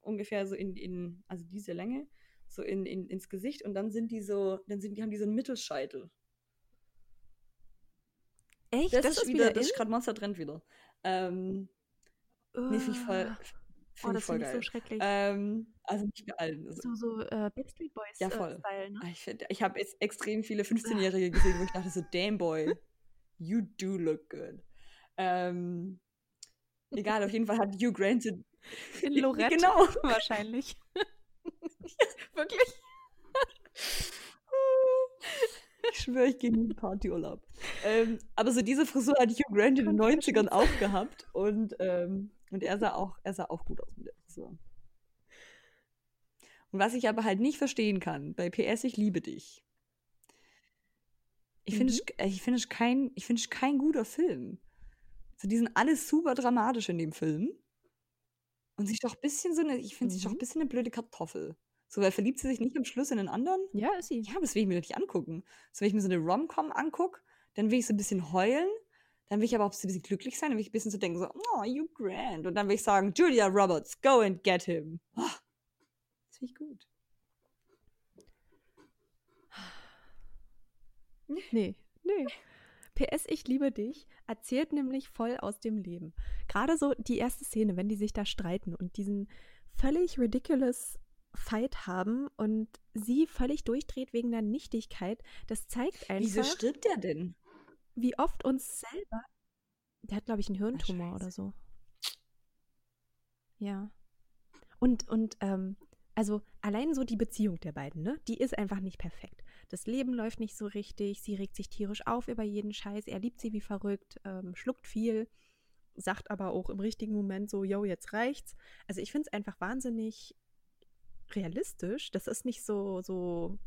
ungefähr so in, in, also diese Länge, so in, in, ins Gesicht und dann sind die so, dann sind die, haben die so einen Mittelscheitel. Echt? Das, das ist, ist wieder, das ist gerade Monster Trend wieder. Ähm, uh. Nee, finde ich voll. Find oh, das finde ich so schrecklich. Ähm, also nicht bei allen. Also. So, so uh, Backstreet Boys ja, voll. Äh, Style, ne? Ich, ich habe jetzt extrem viele 15-Jährige gesehen, wo ich dachte so, damn boy, you do look good. Ähm, egal, auf jeden Fall hat Hugh Grant so in Lorette genau. wahrscheinlich. ja, wirklich. ich schwöre, ich gehe in den Partyurlaub. Ähm, aber so diese Frisur hat Hugh Grant in den 90ern auch gehabt und, ähm, und er, sah auch, er sah auch gut aus mit der Frisur. Und was ich aber halt nicht verstehen kann, bei PS Ich liebe dich. Ich finde mhm. es find kein, find kein guter Film. So, die sind alle super dramatisch in dem Film. Und sie ist doch ein bisschen so eine, ich finde, mhm. sie ist doch ein mhm. bisschen eine blöde Kartoffel. So, weil verliebt sie sich nicht am Schluss in den anderen? Ja, ist sie. Ja, aber das will ich mir nicht angucken. So, wenn ich mir so eine Rom-Com angucke, dann will ich so ein bisschen heulen. Dann will ich aber auch ein bisschen glücklich sein. Dann will ich ein bisschen so denken, so, oh, you grand. Und dann will ich sagen, Julia Roberts, go and get him. Oh, das finde ich gut. Nee, nee. PS, ich liebe dich, erzählt nämlich voll aus dem Leben. Gerade so die erste Szene, wenn die sich da streiten und diesen völlig ridiculous Fight haben und sie völlig durchdreht wegen der Nichtigkeit, das zeigt einfach. Wieso stirbt der denn? Wie oft uns selber. Der hat, glaube ich, einen Hirntumor Ach, oder so. Ja. Und, und, ähm, also allein so die Beziehung der beiden, ne? Die ist einfach nicht perfekt. Das Leben läuft nicht so richtig, sie regt sich tierisch auf über jeden Scheiß, er liebt sie wie verrückt, ähm, schluckt viel, sagt aber auch im richtigen Moment so, yo, jetzt reicht's. Also ich finde es einfach wahnsinnig realistisch. Das ist nicht so, so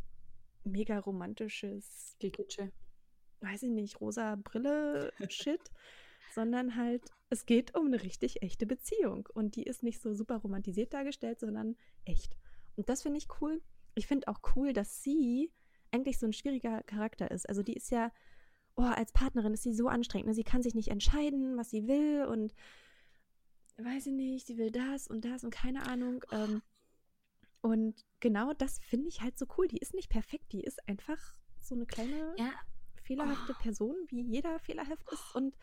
mega romantisches Gekitsche. Weiß ich nicht, rosa Brille-Shit, sondern halt, es geht um eine richtig echte Beziehung. Und die ist nicht so super romantisiert dargestellt, sondern echt. Und das finde ich cool. Ich finde auch cool, dass sie eigentlich so ein schwieriger Charakter ist. Also die ist ja, oh, als Partnerin ist sie so anstrengend. Ne? Sie kann sich nicht entscheiden, was sie will und weiß ich nicht, sie will das und das und keine Ahnung. Ähm, und genau das finde ich halt so cool. Die ist nicht perfekt, die ist einfach so eine kleine ja. Fehlerhafte oh. Person, wie jeder fehlerhaft ist. Und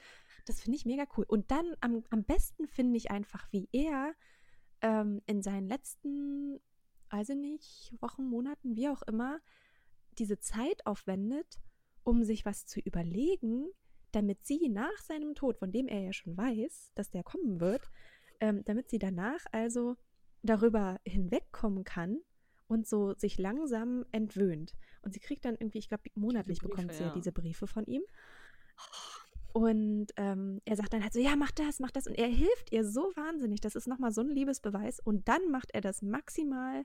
das finde ich mega cool. Und dann am, am besten finde ich einfach, wie er ähm, in seinen letzten, weiß ich nicht, Wochen, Monaten, wie auch immer, diese Zeit aufwendet, um sich was zu überlegen, damit sie nach seinem Tod, von dem er ja schon weiß, dass der kommen wird, ähm, damit sie danach also darüber hinwegkommen kann und so sich langsam entwöhnt. Und sie kriegt dann irgendwie, ich glaube, monatlich Briefe, bekommt sie ja. diese Briefe von ihm. Und ähm, er sagt dann halt so, ja, mach das, mach das. Und er hilft ihr so wahnsinnig. Das ist nochmal so ein Liebesbeweis. Und dann macht er das maximal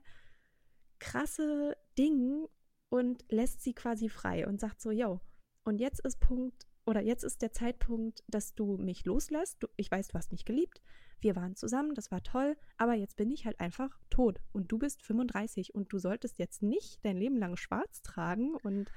krasse Ding und lässt sie quasi frei und sagt so, yo, und jetzt ist Punkt, oder jetzt ist der Zeitpunkt, dass du mich loslässt. Du, ich weiß, du hast mich geliebt. Wir waren zusammen, das war toll, aber jetzt bin ich halt einfach tot und du bist 35 und du solltest jetzt nicht dein Leben lang schwarz tragen und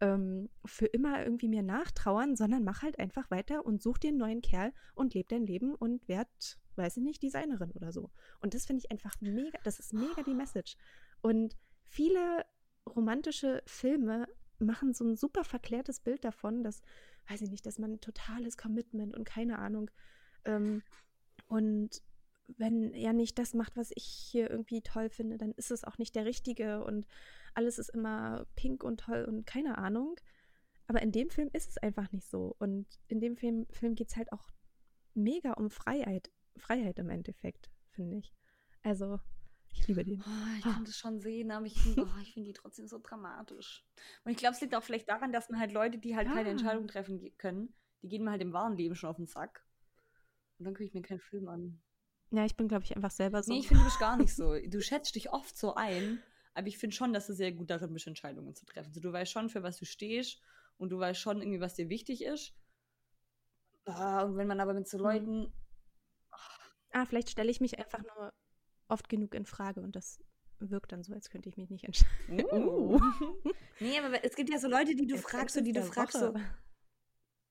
ähm, für immer irgendwie mir nachtrauern, sondern mach halt einfach weiter und such dir einen neuen Kerl und leb dein Leben und werd, weiß ich nicht, Designerin oder so. Und das finde ich einfach mega, das ist mega die Message. Und viele romantische Filme machen so ein super verklärtes Bild davon, dass, weiß ich nicht, dass man totales Commitment und keine Ahnung. Ähm, und wenn er nicht das macht, was ich hier irgendwie toll finde, dann ist es auch nicht der Richtige und alles ist immer pink und toll und keine Ahnung. Aber in dem Film ist es einfach nicht so. Und in dem Film, Film geht es halt auch mega um Freiheit. Freiheit im Endeffekt, finde ich. Also, ich liebe den. Oh, ich kann das schon sehen, aber ich finde oh, find die trotzdem so dramatisch. Und ich glaube, es liegt auch vielleicht daran, dass man halt Leute, die halt ja. keine Entscheidung treffen können, die gehen mir halt im wahren Leben schon auf den Sack. Und dann gucke ich mir keinen Film an. Ja, ich bin, glaube ich, einfach selber so. Nee, ich finde, du bist gar nicht so. Du schätzt dich oft so ein, aber ich finde schon, dass du sehr gut darin bist, Entscheidungen zu treffen. Also, du weißt schon, für was du stehst und du weißt schon irgendwie, was dir wichtig ist. Ah, und wenn man aber mit so Mhm. Leuten. Ah, vielleicht stelle ich mich einfach nur oft genug in Frage und das wirkt dann so, als könnte ich mich nicht entscheiden. Uh. nee, aber es gibt ja so Leute, die du fragst, so, die du fragst, der so, Woche.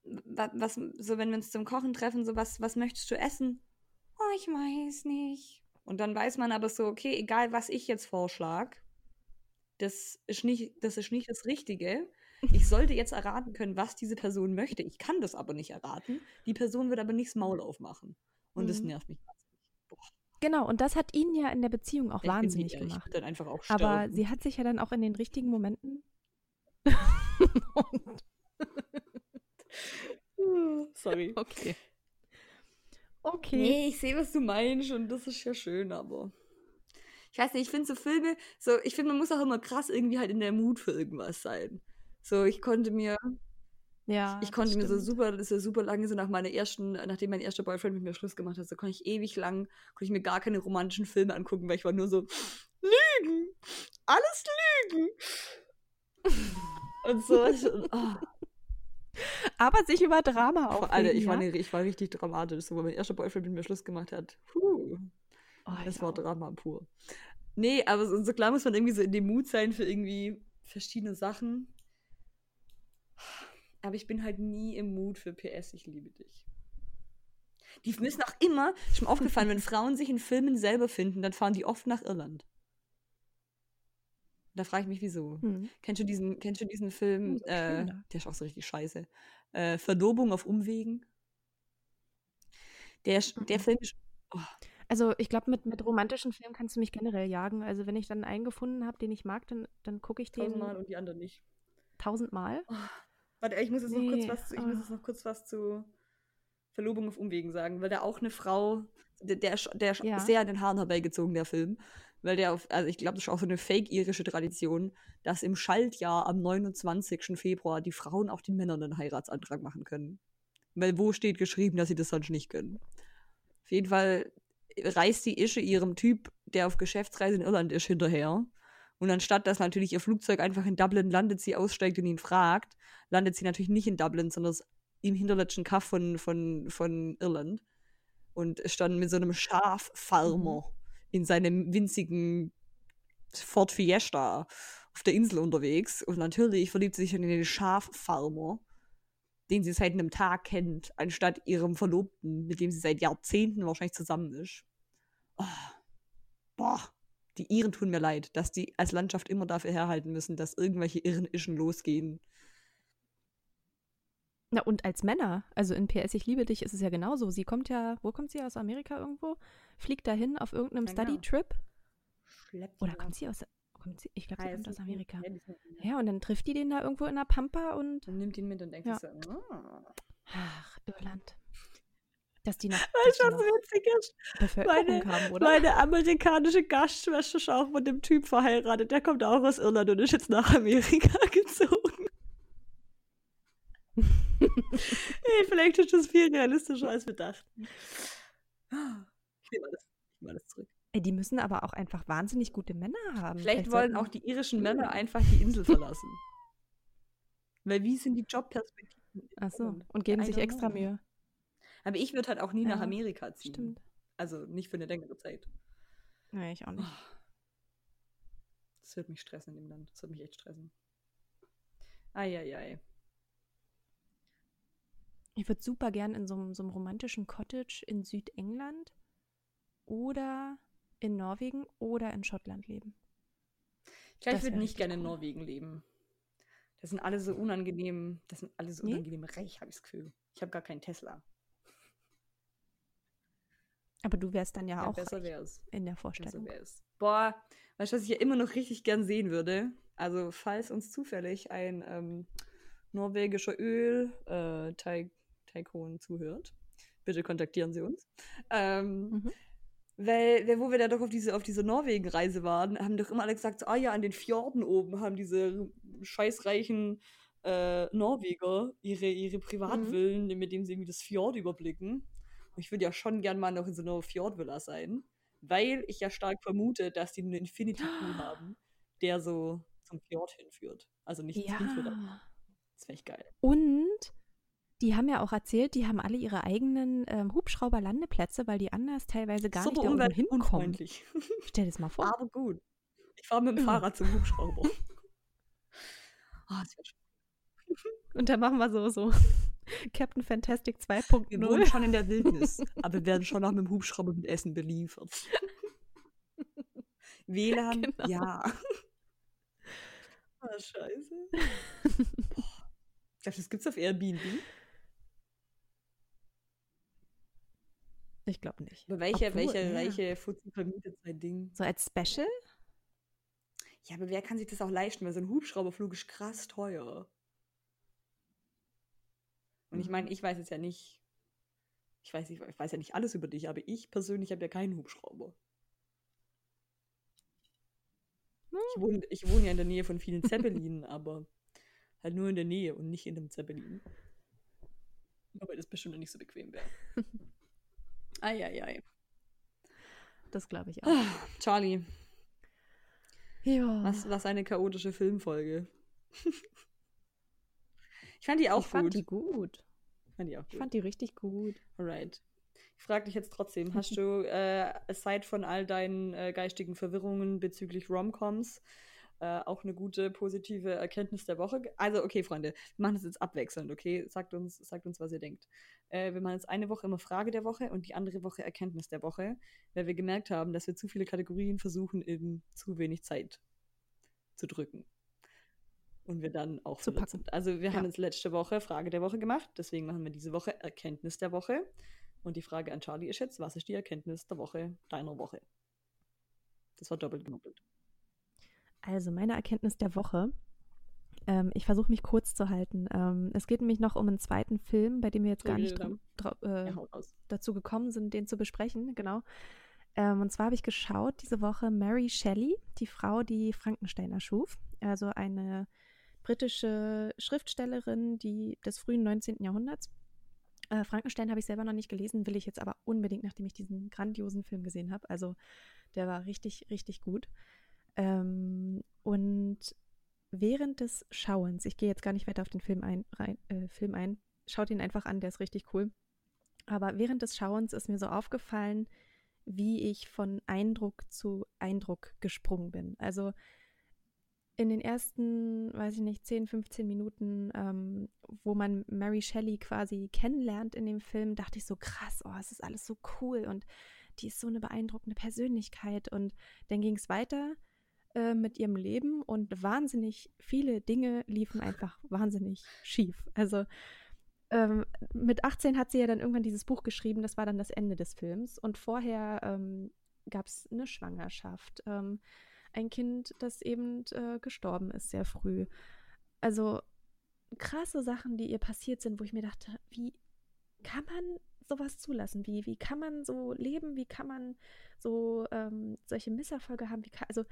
Was, so wenn wir uns zum Kochen treffen, so was, was möchtest du essen? Oh, ich weiß nicht. Und dann weiß man aber so, okay, egal was ich jetzt vorschlag, das ist nicht, das ist nicht das Richtige. Ich sollte jetzt erraten können, was diese Person möchte. Ich kann das aber nicht erraten. Die Person wird aber nicht das Maul aufmachen. Und das Mhm. nervt mich wahnsinnig. Genau, und das hat ihn ja in der Beziehung auch Ich wahnsinnig die- Ich gemacht. dann einfach auch Aber sterben. sie hat sich ja dann auch in den richtigen Momenten. und, Sorry. okay. Okay. Nee, ich sehe, was du meinst und das ist ja schön, aber. Ich weiß nicht, ich finde so Filme, so, ich finde, man muss auch immer krass irgendwie halt in der Mut für irgendwas sein. So, ich konnte mir, Ja. ich konnte mir so super, das ist ja super lange so nach meiner ersten, nachdem mein erster Boyfriend mit mir Schluss gemacht hat, so konnte ich ewig lang, konnte ich mir gar keine romantischen Filme angucken, weil ich war nur so, Lügen! Alles Lügen! und so, ich, oh. Aber sich über Drama aufregen, Alter, ich, war ja? ne, ich war richtig dramatisch, so, weil mein erster Boyfriend mit mir Schluss gemacht hat. Puh. Oh, Das war auch. Drama pur. Nee, aber so, so klar muss man irgendwie so in dem Mut sein für irgendwie verschiedene Sachen. Aber ich bin halt nie im Mut für PS, ich liebe dich. Die müssen auch immer, ist mir aufgefallen, wenn Frauen sich in Filmen selber finden, dann fahren die oft nach Irland. Da frage ich mich, wieso. Hm. Kennst du diesen, kennst du diesen Film? Oh, so äh, da. der ist auch so richtig scheiße. Äh, Verlobung auf Umwegen. Der, ist- der Mhm. Film ist. Oh, Also ich glaube, mit, mit romantischen Filmen kannst du mich generell jagen. Also wenn ich dann einen gefunden habe, den ich mag, dann, dann gucke ich den tausendmal und die anderen nicht. tausendmal. Warte, ich muss jetzt noch kurz was zu, ich ah. muss jetzt noch kurz was zu Verlobung auf Umwegen sagen, weil der auch eine Frau, der, der, ist- der Ja. sehr an den Haaren herbeigezogen, der Film. Weil der auf, also ich glaube, das ist auch so eine fake-irische Tradition, dass im Schaltjahr am 29. Februar die Frauen auch den Männern einen Heiratsantrag machen können. Weil wo steht geschrieben, dass sie das sonst nicht können? Auf jeden Fall reist die Ische ihrem Typ, der auf Geschäftsreise in Irland ist, hinterher. Und anstatt dass natürlich ihr Flugzeug einfach in Dublin landet, sie aussteigt und ihn fragt, landet sie natürlich nicht in Dublin, sondern im hinterletzten Kaff von, von, von Irland. Und ist dann mit so einem Schaffarmer in seinem winzigen Ford Fiesta auf der Insel unterwegs. Und natürlich verliebt sie sich in den Schaffarmer, den sie seit einem Tag kennt, anstatt ihrem Verlobten, mit dem sie seit Jahrzehnten wahrscheinlich zusammen ist. Oh. Boah, die Iren tun mir leid, dass die als Landschaft immer dafür herhalten müssen, dass irgendwelche Irren Ischen losgehen. Na und als Männer, also in PS Ich liebe dich ist es ja genauso. Sie kommt ja, wo kommt sie aus Amerika irgendwo? Fliegt dahin auf irgendeinem genau. Study-Trip? Oder kommt sie aus, kommt sie, ich glaube, sie kommt aus Amerika. Ja. Und dann trifft die den da irgendwo in der Pampa und, Dann nimmt ihn mit und denkt Ja. sich so, ah. ach, Irland. Dass die noch, was noch witzig ist? Bevölkerung haben, oder? Meine amerikanische Gastschwester ist auch mit dem Typ verheiratet. Der kommt auch aus Irland und ist jetzt nach Amerika gezogen. Hey, vielleicht ist das viel realistischer, als wir dachten. Ich nehme alles, ich nehme alles zurück. Ey, die müssen aber auch einfach wahnsinnig gute Männer haben. Vielleicht wollen auch die irischen Männer einfach die Insel verlassen. Weil wie sind die Jobperspektiven? Ach so, und geben I sich extra know. Mühe. Aber ich würde halt auch nie nach Ja, Amerika ziehen. Stimmt. Also nicht für eine längere Zeit. Nee, ich auch nicht. Das wird mich stressen in dem Land. Das wird mich echt stressen. Eieiei. Ich würde super gern in so, einem- so einem romantischen Cottage in Südengland oder in Norwegen oder in Schottland leben. Ich glaube, ich würde nicht gerne in. Norwegen leben. Das sind alle so unangenehm, das sind alle so Nee? unangenehm reich, habe ich das Gefühl. Ich habe gar keinen Tesla. Aber du wärst dann ja, Ja, auch besser es. in der Besser Vorstellung. wäre es. Boah, weißt du, was ich ja immer noch richtig gern sehen würde? Also, falls uns zufällig ein ähm, norwegischer Öl-Tycoon zuhört, bitte kontaktieren Sie uns. Ähm, Mhm. Weil, weil, wo wir da doch auf diese, auf diese Norwegen-Reise waren, haben doch immer alle gesagt, so, ah ja, an den Fjorden oben haben diese scheißreichen äh, Norweger ihre, ihre Privatvillen, mit denen sie irgendwie das Fjord überblicken. Und ich würde ja schon gern mal noch in so einer Fjordvilla sein, weil ich ja stark vermute, dass die einen Infinity Pool haben, der so zum Fjord hinführt. Also nicht Ja. hinführt, aber das wäre echt geil. Und die haben ja auch erzählt, die haben alle ihre eigenen ähm, Hubschrauberlandeplätze, weil die anders teilweise gar nicht da oben hinkommen. Stell dir das mal vor. Aber gut. Ich fahre mit dem. Fahrrad zum Hubschrauber. Ah, das schön. Und dann machen wir so, so Captain Fantastic wir 2.0. wohnen schon in der Wildnis, aber wir werden schon auch mit dem Hubschrauber mit Essen beliefert. WLAN, Genau. ja. Ah, scheiße. Boah. Ich dachte, das gibt's auf Airbnb. Ich glaube nicht. Aber welche, Obwohl, welche, ja. welche Fuzzi vermietet sein Ding? So als Special? Ja, aber wer kann sich das auch leisten? Weil so ein Hubschrauberflug ist krass teuer. Und ich meine, Mhm. ich weiß jetzt ja nicht, ich weiß, ich weiß ja nicht alles über dich, aber ich persönlich habe ja keinen Hubschrauber. Ich wohne, ich wohne ja in der Nähe von vielen Zeppelinen, aber halt nur in der Nähe und nicht in einem Zeppelin. Aber das bestimmt nicht so bequem wäre. Eieiei. Das glaube ich auch. Ah, Charlie, Ja. was, was eine chaotische Filmfolge. ich fand die auch ich fand gut. die gut. Ich fand die auch Ich gut. fand die richtig gut. Alright. Ich frage dich jetzt trotzdem, hast du, äh, aside von all deinen äh, geistigen Verwirrungen bezüglich Romcoms, äh, auch eine gute, positive Erkenntnis der Woche? Also, okay, Freunde, wir machen das jetzt abwechselnd, okay? Sagt uns, sagt uns, was ihr denkt. Äh, wir machen jetzt eine Woche immer Frage der Woche und die andere Woche Erkenntnis der Woche, weil wir gemerkt haben, dass wir zu viele Kategorien versuchen, in zu wenig Zeit zu drücken. Und wir dann auch Zu packen. sind. Also wir Ja. haben jetzt letzte Woche Frage der Woche gemacht, deswegen machen wir diese Woche Erkenntnis der Woche. Und die Frage an Charlie ist jetzt, was ist die Erkenntnis der Woche, deiner Woche? Das war doppelt gemoppelt. Also meine Erkenntnis der Woche. Ähm, ich versuche mich kurz zu halten. Ähm, es geht nämlich noch um einen zweiten Film, bei dem wir jetzt gar nicht äh, Ja, dazu gekommen sind, den zu besprechen. Genau. Ähm, und zwar habe ich geschaut diese Woche Mary Shelley, die Frau, die Frankenstein erschuf. Also eine britische Schriftstellerin die des frühen 19. Jahrhunderts. Äh, Frankenstein habe ich selber noch nicht gelesen, will ich jetzt aber unbedingt, nachdem ich diesen grandiosen Film gesehen habe. Also der war richtig, richtig gut. Ähm, und während des Schauens, ich gehe jetzt gar nicht weiter auf den Film ein, rein, äh, Film ein, schaut ihn einfach an, der ist richtig cool. Aber während des Schauens ist mir so aufgefallen, wie ich von Eindruck zu Eindruck gesprungen bin. Also in den ersten, weiß ich nicht, 10, 15 Minuten, ähm, wo man Mary Shelley quasi kennenlernt in dem Film, dachte ich so krass, oh, es ist alles so cool und die ist so eine beeindruckende Persönlichkeit. Und dann ging es weiter äh, mit ihrem Leben und wahnsinnig viele Dinge liefen einfach wahnsinnig schief. Also ähm, mit 18 hat sie ja dann irgendwann dieses Buch geschrieben, das war dann das Ende des Films. Und vorher ähm, gab es eine Schwangerschaft, ähm, ein Kind, das eben äh, gestorben ist sehr früh. Also krasse Sachen, die ihr passiert sind, wo ich mir dachte, wie kann man sowas zulassen? Wie, wie kann man so leben? Wie kann man so ähm, solche Misserfolge haben? Wie kann, also,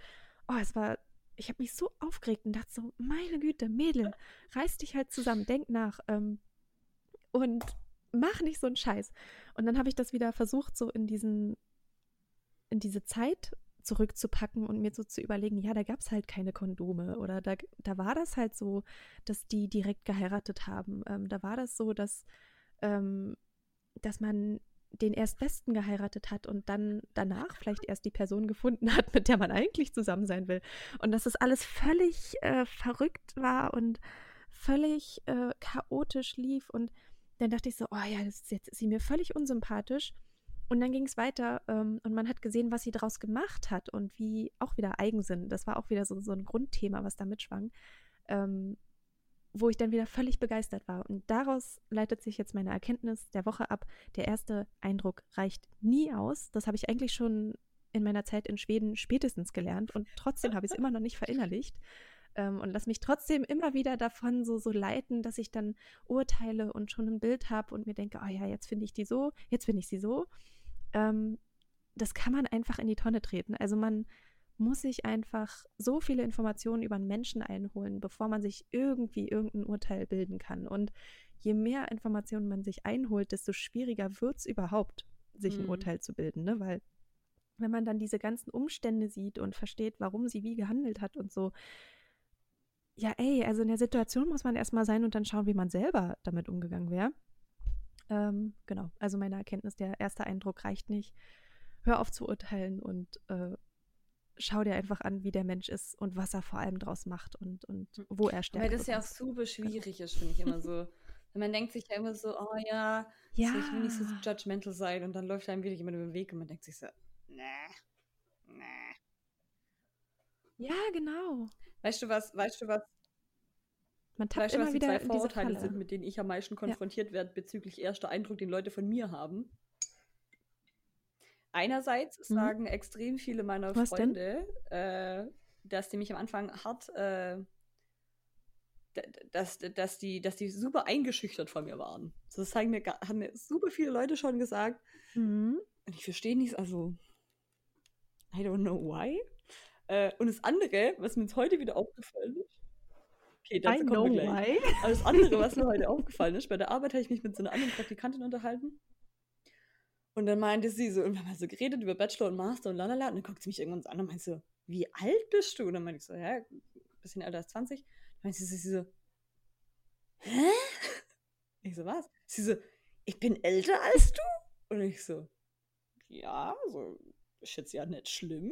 oh, es war, ich habe mich so aufgeregt und dachte so, meine Güte, Mädel, reiß dich halt zusammen, denk nach ähm, und mach nicht so einen Scheiß. Und dann habe ich das wieder versucht, so in diesen, in diese Zeit zurückzupacken und mir so zu überlegen, ja, da gab es halt keine Kondome oder da, da war das halt so, dass die direkt geheiratet haben. Ähm, da war das so, dass, ähm, dass man den Erstbesten geheiratet hat und dann danach vielleicht erst die Person gefunden hat, mit der man eigentlich zusammen sein will. Und dass das alles völlig äh, verrückt war und völlig äh, chaotisch lief. Und dann dachte ich so, oh ja, das ist, jetzt ist sie mir völlig unsympathisch. Und dann ging es weiter ähm, und man hat gesehen, was sie daraus gemacht hat und wie auch wieder Eigensinn. Das war auch wieder so, so ein Grundthema, was da mitschwang, ähm, wo ich dann wieder völlig begeistert war. Und daraus leitet sich jetzt meine Erkenntnis der Woche ab. Der erste Eindruck reicht nie aus. Das habe ich eigentlich schon in meiner Zeit in Schweden spätestens gelernt und trotzdem habe ich es immer noch nicht verinnerlicht. Ähm, und lass mich trotzdem immer wieder davon so, so leiten, dass ich dann urteile und schon ein Bild habe und mir denke, oh ja, jetzt finde ich die so, jetzt finde ich sie so. Ähm, das kann man einfach in die Tonne treten. Also man muss sich einfach so viele Informationen über einen Menschen einholen, bevor man sich irgendwie irgendein Urteil bilden kann. Und je mehr Informationen man sich einholt, desto schwieriger wird es überhaupt, sich ein Mhm. Urteil zu bilden, ne? Weil wenn man dann diese ganzen Umstände sieht und versteht, warum sie wie gehandelt hat und so, ja, ey, also in der Situation muss man erstmal sein und dann schauen, wie man selber damit umgegangen wäre. Ähm, genau, also meine Erkenntnis, der erste Eindruck reicht nicht. Hör auf zu urteilen und äh, schau dir einfach an, wie der Mensch ist und was er vor allem draus macht und, und wo er stärkt. Weil das ja auch super schwierig ist, finde ich immer so. Man denkt sich ja immer so, oh ja, ja. so, ich will nicht so judgmental sein und dann läuft einem wirklich jemand über den Weg und man denkt sich so, nee, nee. ja, genau. Weißt du was, weißt du was, Man tappt weißt du, immer was die wieder zwei Vorurteile sind, mit denen ich am meisten konfrontiert werde bezüglich erster Eindruck, den Leute von mir haben? Einerseits Mhm. sagen extrem viele meiner Was? Freunde, äh, dass die mich am Anfang hart, äh, dass, dass, die, dass die super eingeschüchtert von mir waren. Das zeigen mir, haben mir super viele Leute schon gesagt. Mhm. Und ich verstehe nicht, also, I don't know why. Äh, und das andere, was mir jetzt heute wieder aufgefallen ist, okay, dazu kommen wir gleich. why. Aber das andere, was mir heute aufgefallen ist, bei der Arbeit habe ich mich mit so einer anderen Praktikantin unterhalten. Und dann meinte sie so, und wir haben so geredet über Bachelor und Master und lalala. Und dann guckt sie mich irgendwann so an und meinte so, wie alt bist du? Und dann meinte ich so, ja, ein bisschen älter als 20. Dann meinte sie so, hä? Ich so, was? Sie so, ich bin älter als du? Und ich so, ja, so, ist jetzt ja nicht schlimm.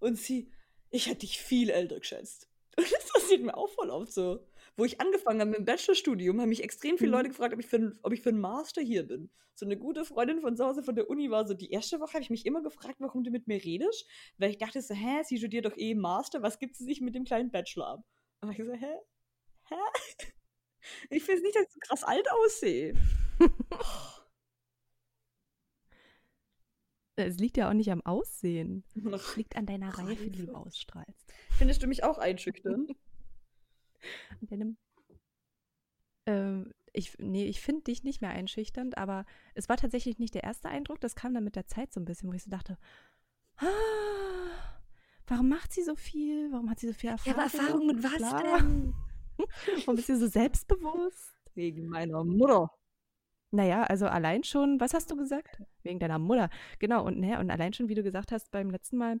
Und sie, ich hätte dich viel älter geschätzt. Und das passiert mir auch voll oft so. Wo ich angefangen habe mit dem Bachelorstudium, haben mich extrem viele Mhm. Leute gefragt, ob ich, für, ein- ob ich für einen Master hier bin. So eine gute Freundin von zu Hause von der Uni war so, die erste Woche habe ich mich immer gefragt, warum du mit mir redest. Weil ich dachte so, hä, sie studiert doch eh Master, was gibt sie sich mit dem kleinen Bachelor ab? Und ich so, hä? Hä? Ich finde nicht, dass ich so krass alt aussehe. Es liegt ja auch nicht am Aussehen. Es liegt an deiner Reife, die du ausstrahlst. Findest du mich auch einschüchternd? An deinem ähm, ich, nee, ich finde dich nicht mehr einschüchternd, aber es war tatsächlich nicht der erste Eindruck. Das kam dann mit der Zeit so ein bisschen, wo ich so dachte, ah, warum macht sie so viel? Warum hat sie so viel Erfahrung? Bla. denn? Warum ist sie so selbstbewusst? Wegen meiner Mutter. Naja, also allein schon, was hast du gesagt? Wegen deiner Mutter. Genau, und, ne, und allein schon, wie du gesagt hast beim letzten Mal,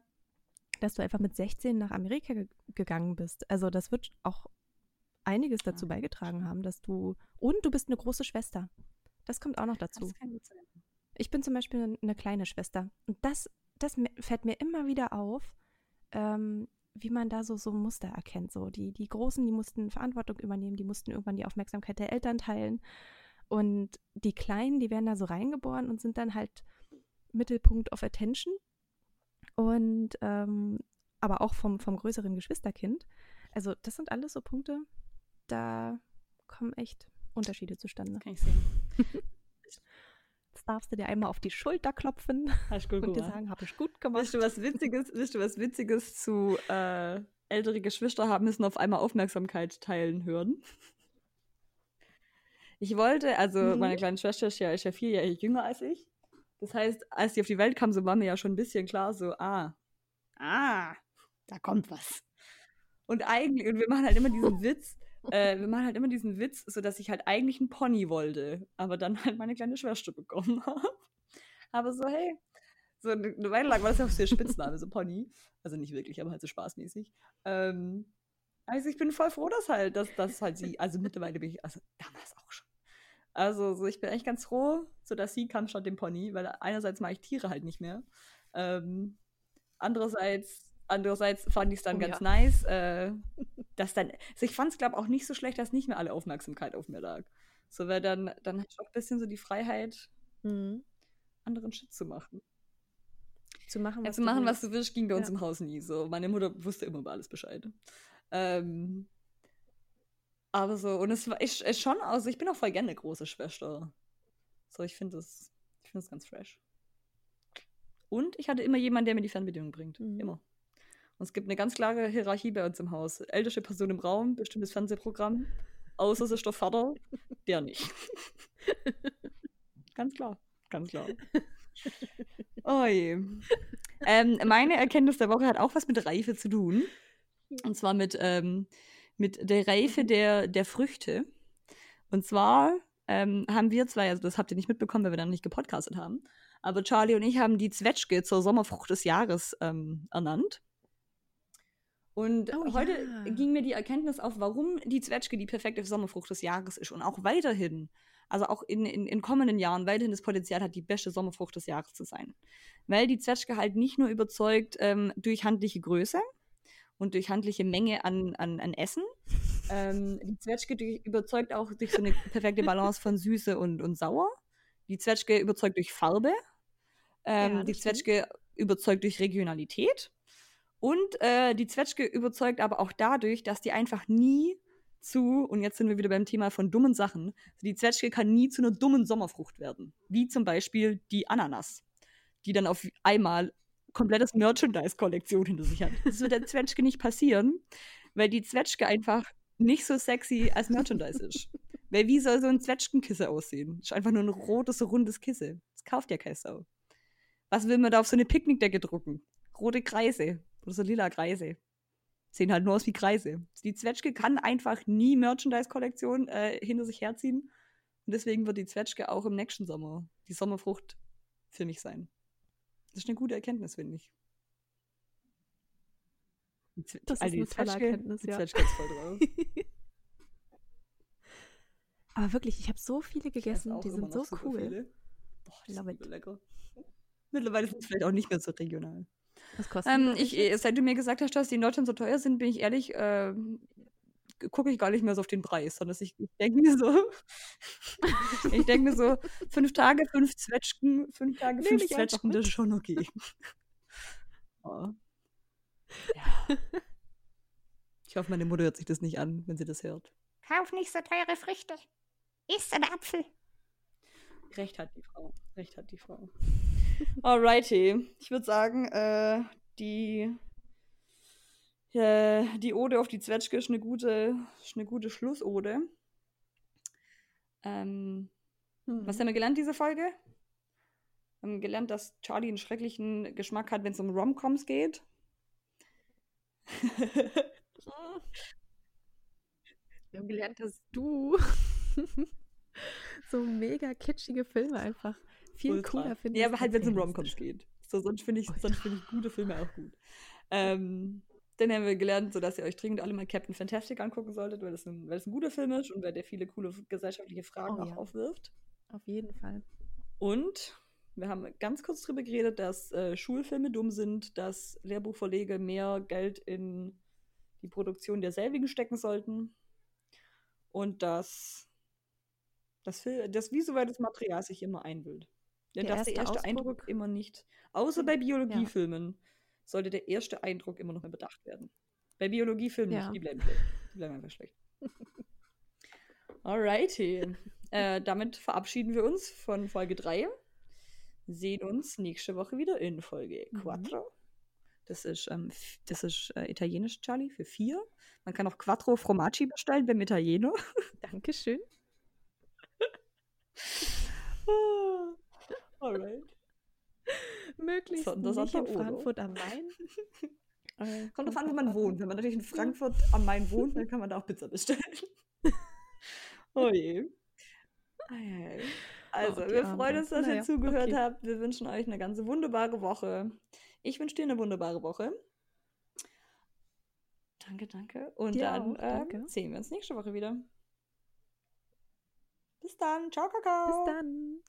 dass du einfach mit 16 nach Amerika ge gegangen bist. Also das wird auch einiges dazu Ja. beigetragen haben, dass du. Und du bist eine große Schwester. Das kommt auch noch dazu. Ich bin zum Beispiel eine, eine kleine Schwester. Und das, das fällt mir immer wieder auf, ähm, wie man da so, so Muster erkennt. So die, die Großen, die mussten Verantwortung übernehmen, die mussten irgendwann die Aufmerksamkeit der Eltern teilen. Und die Kleinen, die werden da so reingeboren und sind dann halt Mittelpunkt of Attention. Und ähm, aber auch vom, vom größeren Geschwisterkind. Also, das sind alles so Punkte, da kommen echt Unterschiede zustande. Kann ich sehen. Jetzt darfst du dir einmal auf die Schulter klopfen Hast du gut und dir sagen, habe ich gut gemacht. Wisst du was Witziges, wisst du was Witziges zu äh, ältere Geschwister haben müssen auf einmal Aufmerksamkeit teilen hören? Ich wollte, also Mhm. meine kleine Schwester ist ja, ist ja vier Jahre jünger als ich. Das heißt, als sie auf die Welt kam, so war mir ja schon ein bisschen klar, so, ah, ah, da kommt was. Und eigentlich, und wir machen halt immer diesen Witz, äh, wir machen halt immer diesen Witz, so dass ich halt eigentlich einen Pony wollte, aber dann halt meine kleine Schwester bekommen habe. Aber so, hey, so eine Weile lang war das ja auch so der Spitzname, so Pony. Also nicht wirklich, aber halt so spaßmäßig. Ähm, also ich bin voll froh, dass halt, dass das halt sie, also mittlerweile bin ich, also damals auch schon. Also so, ich bin echt ganz froh, so dass sie kam statt dem Pony, weil einerseits mag ich Tiere halt nicht mehr. Ähm, andererseits, andererseits fand ich es dann Oh ganz ja. nice, äh, dass dann, also ich fand es glaube auch nicht so schlecht, dass nicht mehr alle Aufmerksamkeit auf mir lag. So, weil dann, dann hatte ich auch ein bisschen so die Freiheit, Mhm. anderen Shit zu machen. Zu machen, Ja, was zu machen, was willst. du willst, ging bei uns Ja. im Haus nie so. Meine Mutter wusste immer über alles Bescheid. Ähm, aber so, und es war ich, ich schon, also ich bin auch voll gerne eine große Schwester. So, ich finde das, ich finde ganz fresh. Und ich hatte immer jemanden, der mir die Fernbedienung bringt. Mhm. Immer. Und es gibt eine ganz klare Hierarchie bei uns im Haus. Älteste Person im Raum, bestimmtes Fernsehprogramm. Außer es ist der Vater, der nicht. ganz klar, ganz klar. Oh je. Ähm, meine Erkenntnis der Woche hat auch was mit Reife zu tun. Und zwar mit, ähm, mit der Reife der, der Früchte. Und zwar ähm, haben wir zwei, also das habt ihr nicht mitbekommen, weil wir dann nicht gepodcastet haben, aber Charlie und ich haben die Zwetschge zur Sommerfrucht des Jahres ähm, ernannt. Und Oh heute ja. ging mir die Erkenntnis auf, warum die Zwetschge die perfekte Sommerfrucht des Jahres ist und auch weiterhin, also auch in, in, in kommenden Jahren weiterhin das Potenzial hat, die beste Sommerfrucht des Jahres zu sein. Weil die Zwetschge halt nicht nur überzeugt ähm, durch handliche Größe und durch handliche Menge an, an, an Essen, ähm, die Zwetschge durch, überzeugt auch durch so eine perfekte Balance von Süße und, und Sauer. Die Zwetschge überzeugt durch Farbe. Ähm, Ja, die stimmt. Zwetschge überzeugt durch Regionalität. Und äh, die Zwetschge überzeugt aber auch dadurch, dass die einfach nie zu, und jetzt sind wir wieder beim Thema von dummen Sachen, die Zwetschge kann nie zu einer dummen Sommerfrucht werden. Wie zum Beispiel die Ananas, die dann auf einmal komplettes Merchandise-Kollektion hinter sich hat. Das wird der Zwetschge nicht passieren, weil die Zwetschge einfach nicht so sexy als Merchandise ist. Weil wie soll so ein Zwetschgenkisse aussehen? Ist einfach nur ein rotes, rundes Kisse. Das kauft ja kein Sau. Was will man da auf so eine Picknickdecke drucken? Rote Kreise oder so lila Kreise. Sehen halt nur aus wie Kreise. Die Zwetschge kann einfach nie Merchandise-Kollektion äh, hinter sich herziehen. Und deswegen wird die Zwetschge auch im nächsten Sommer die Sommerfrucht für mich sein. Das ist eine gute Erkenntnis, finde ich. Das ist also die eine tolle Zwetschge- Erkenntnis, die ja. Zwetschge ist voll drauf. Aber wirklich, ich habe so viele gegessen, die sind so cool. viele. Boah, die sind so lecker. Mittlerweile sind es vielleicht auch nicht mehr so regional. Was kostet Ähm, ich, äh, seit du mir gesagt hast, dass die in Deutschland so teuer sind, bin ich ehrlich, äh, gucke ich gar nicht mehr so auf den Preis, sondern ich, ich denke mir so, ich denke mir so, fünf Tage, fünf Zwetschgen, fünf Tage, Nehm fünf Zwetschgen, das ist schon okay. Oh. Ja. Ich hoffe, meine Mutter hört sich das nicht an, wenn sie das hört. Kauf nicht so teure Früchte. Iss einen Apfel. Recht hat die Frau. Recht hat die Frau. Alrighty. Ich würde sagen, äh, die, äh, die Ode auf die Zwetschge ist eine gute, ist eine gute Schlussode. Ähm, Hm. was haben wir gelernt, diese Folge? Wir haben gelernt, dass Charlie einen schrecklichen Geschmack hat, wenn es um Romcoms geht. Wir haben gelernt, dass du so mega kitschige Filme einfach viel Ultra. cooler findest. Ja, aber halt, wenn es um Romcoms geht. So, sonst finde ich, sonst find ich gute Filme auch gut. Ähm, dann haben wir gelernt, so dass ihr euch dringend alle mal Captain Fantastic angucken solltet, weil das ein, weil das ein guter Film ist und weil der viele coole gesellschaftliche Fragen Oh auch ja. aufwirft. Auf jeden Fall. Und wir haben ganz kurz drüber geredet, dass äh, Schulfilme dumm sind, dass Lehrbuchverlege mehr Geld in die Produktion derselbigen stecken sollten und dass das, Fil das visuelles Material sich immer einbildet. Ja, Der dass der erste erste Eindruck immer nicht, außer bei Biologiefilmen, sollte der erste Eindruck immer noch mal bedacht werden. Bei Biologiefilmen Ja. nicht, die bleiben schlecht. Die bleiben einfach schlecht. Alrighty. äh, damit verabschieden wir uns von Folge 3. Sehen uns nächste Woche wieder in Folge Mhm. 4. Das ist, ähm, das ist äh, italienisch, Charlie, für vier. Man kann auch Quattro Formaggi bestellen beim Italiener. Dankeschön. Alright. Möglichst Sonder, nicht in. Frankfurt am Main. Äh, Kommt drauf an, wo man wohnt. Wenn man natürlich in Frankfurt am Main wohnt, dann kann man da auch Pizza bestellen. oh je. Ei. Also, Oh, wir freuen uns, dass Naja, ihr zugehört okay. habt. Wir wünschen euch eine ganz wunderbare Woche. Ich wünsche dir eine wunderbare Woche. Danke, danke. Und Dir dann auch, danke. ähm, sehen wir uns nächste Woche wieder. Bis dann. Ciao, Kakao. Bis dann.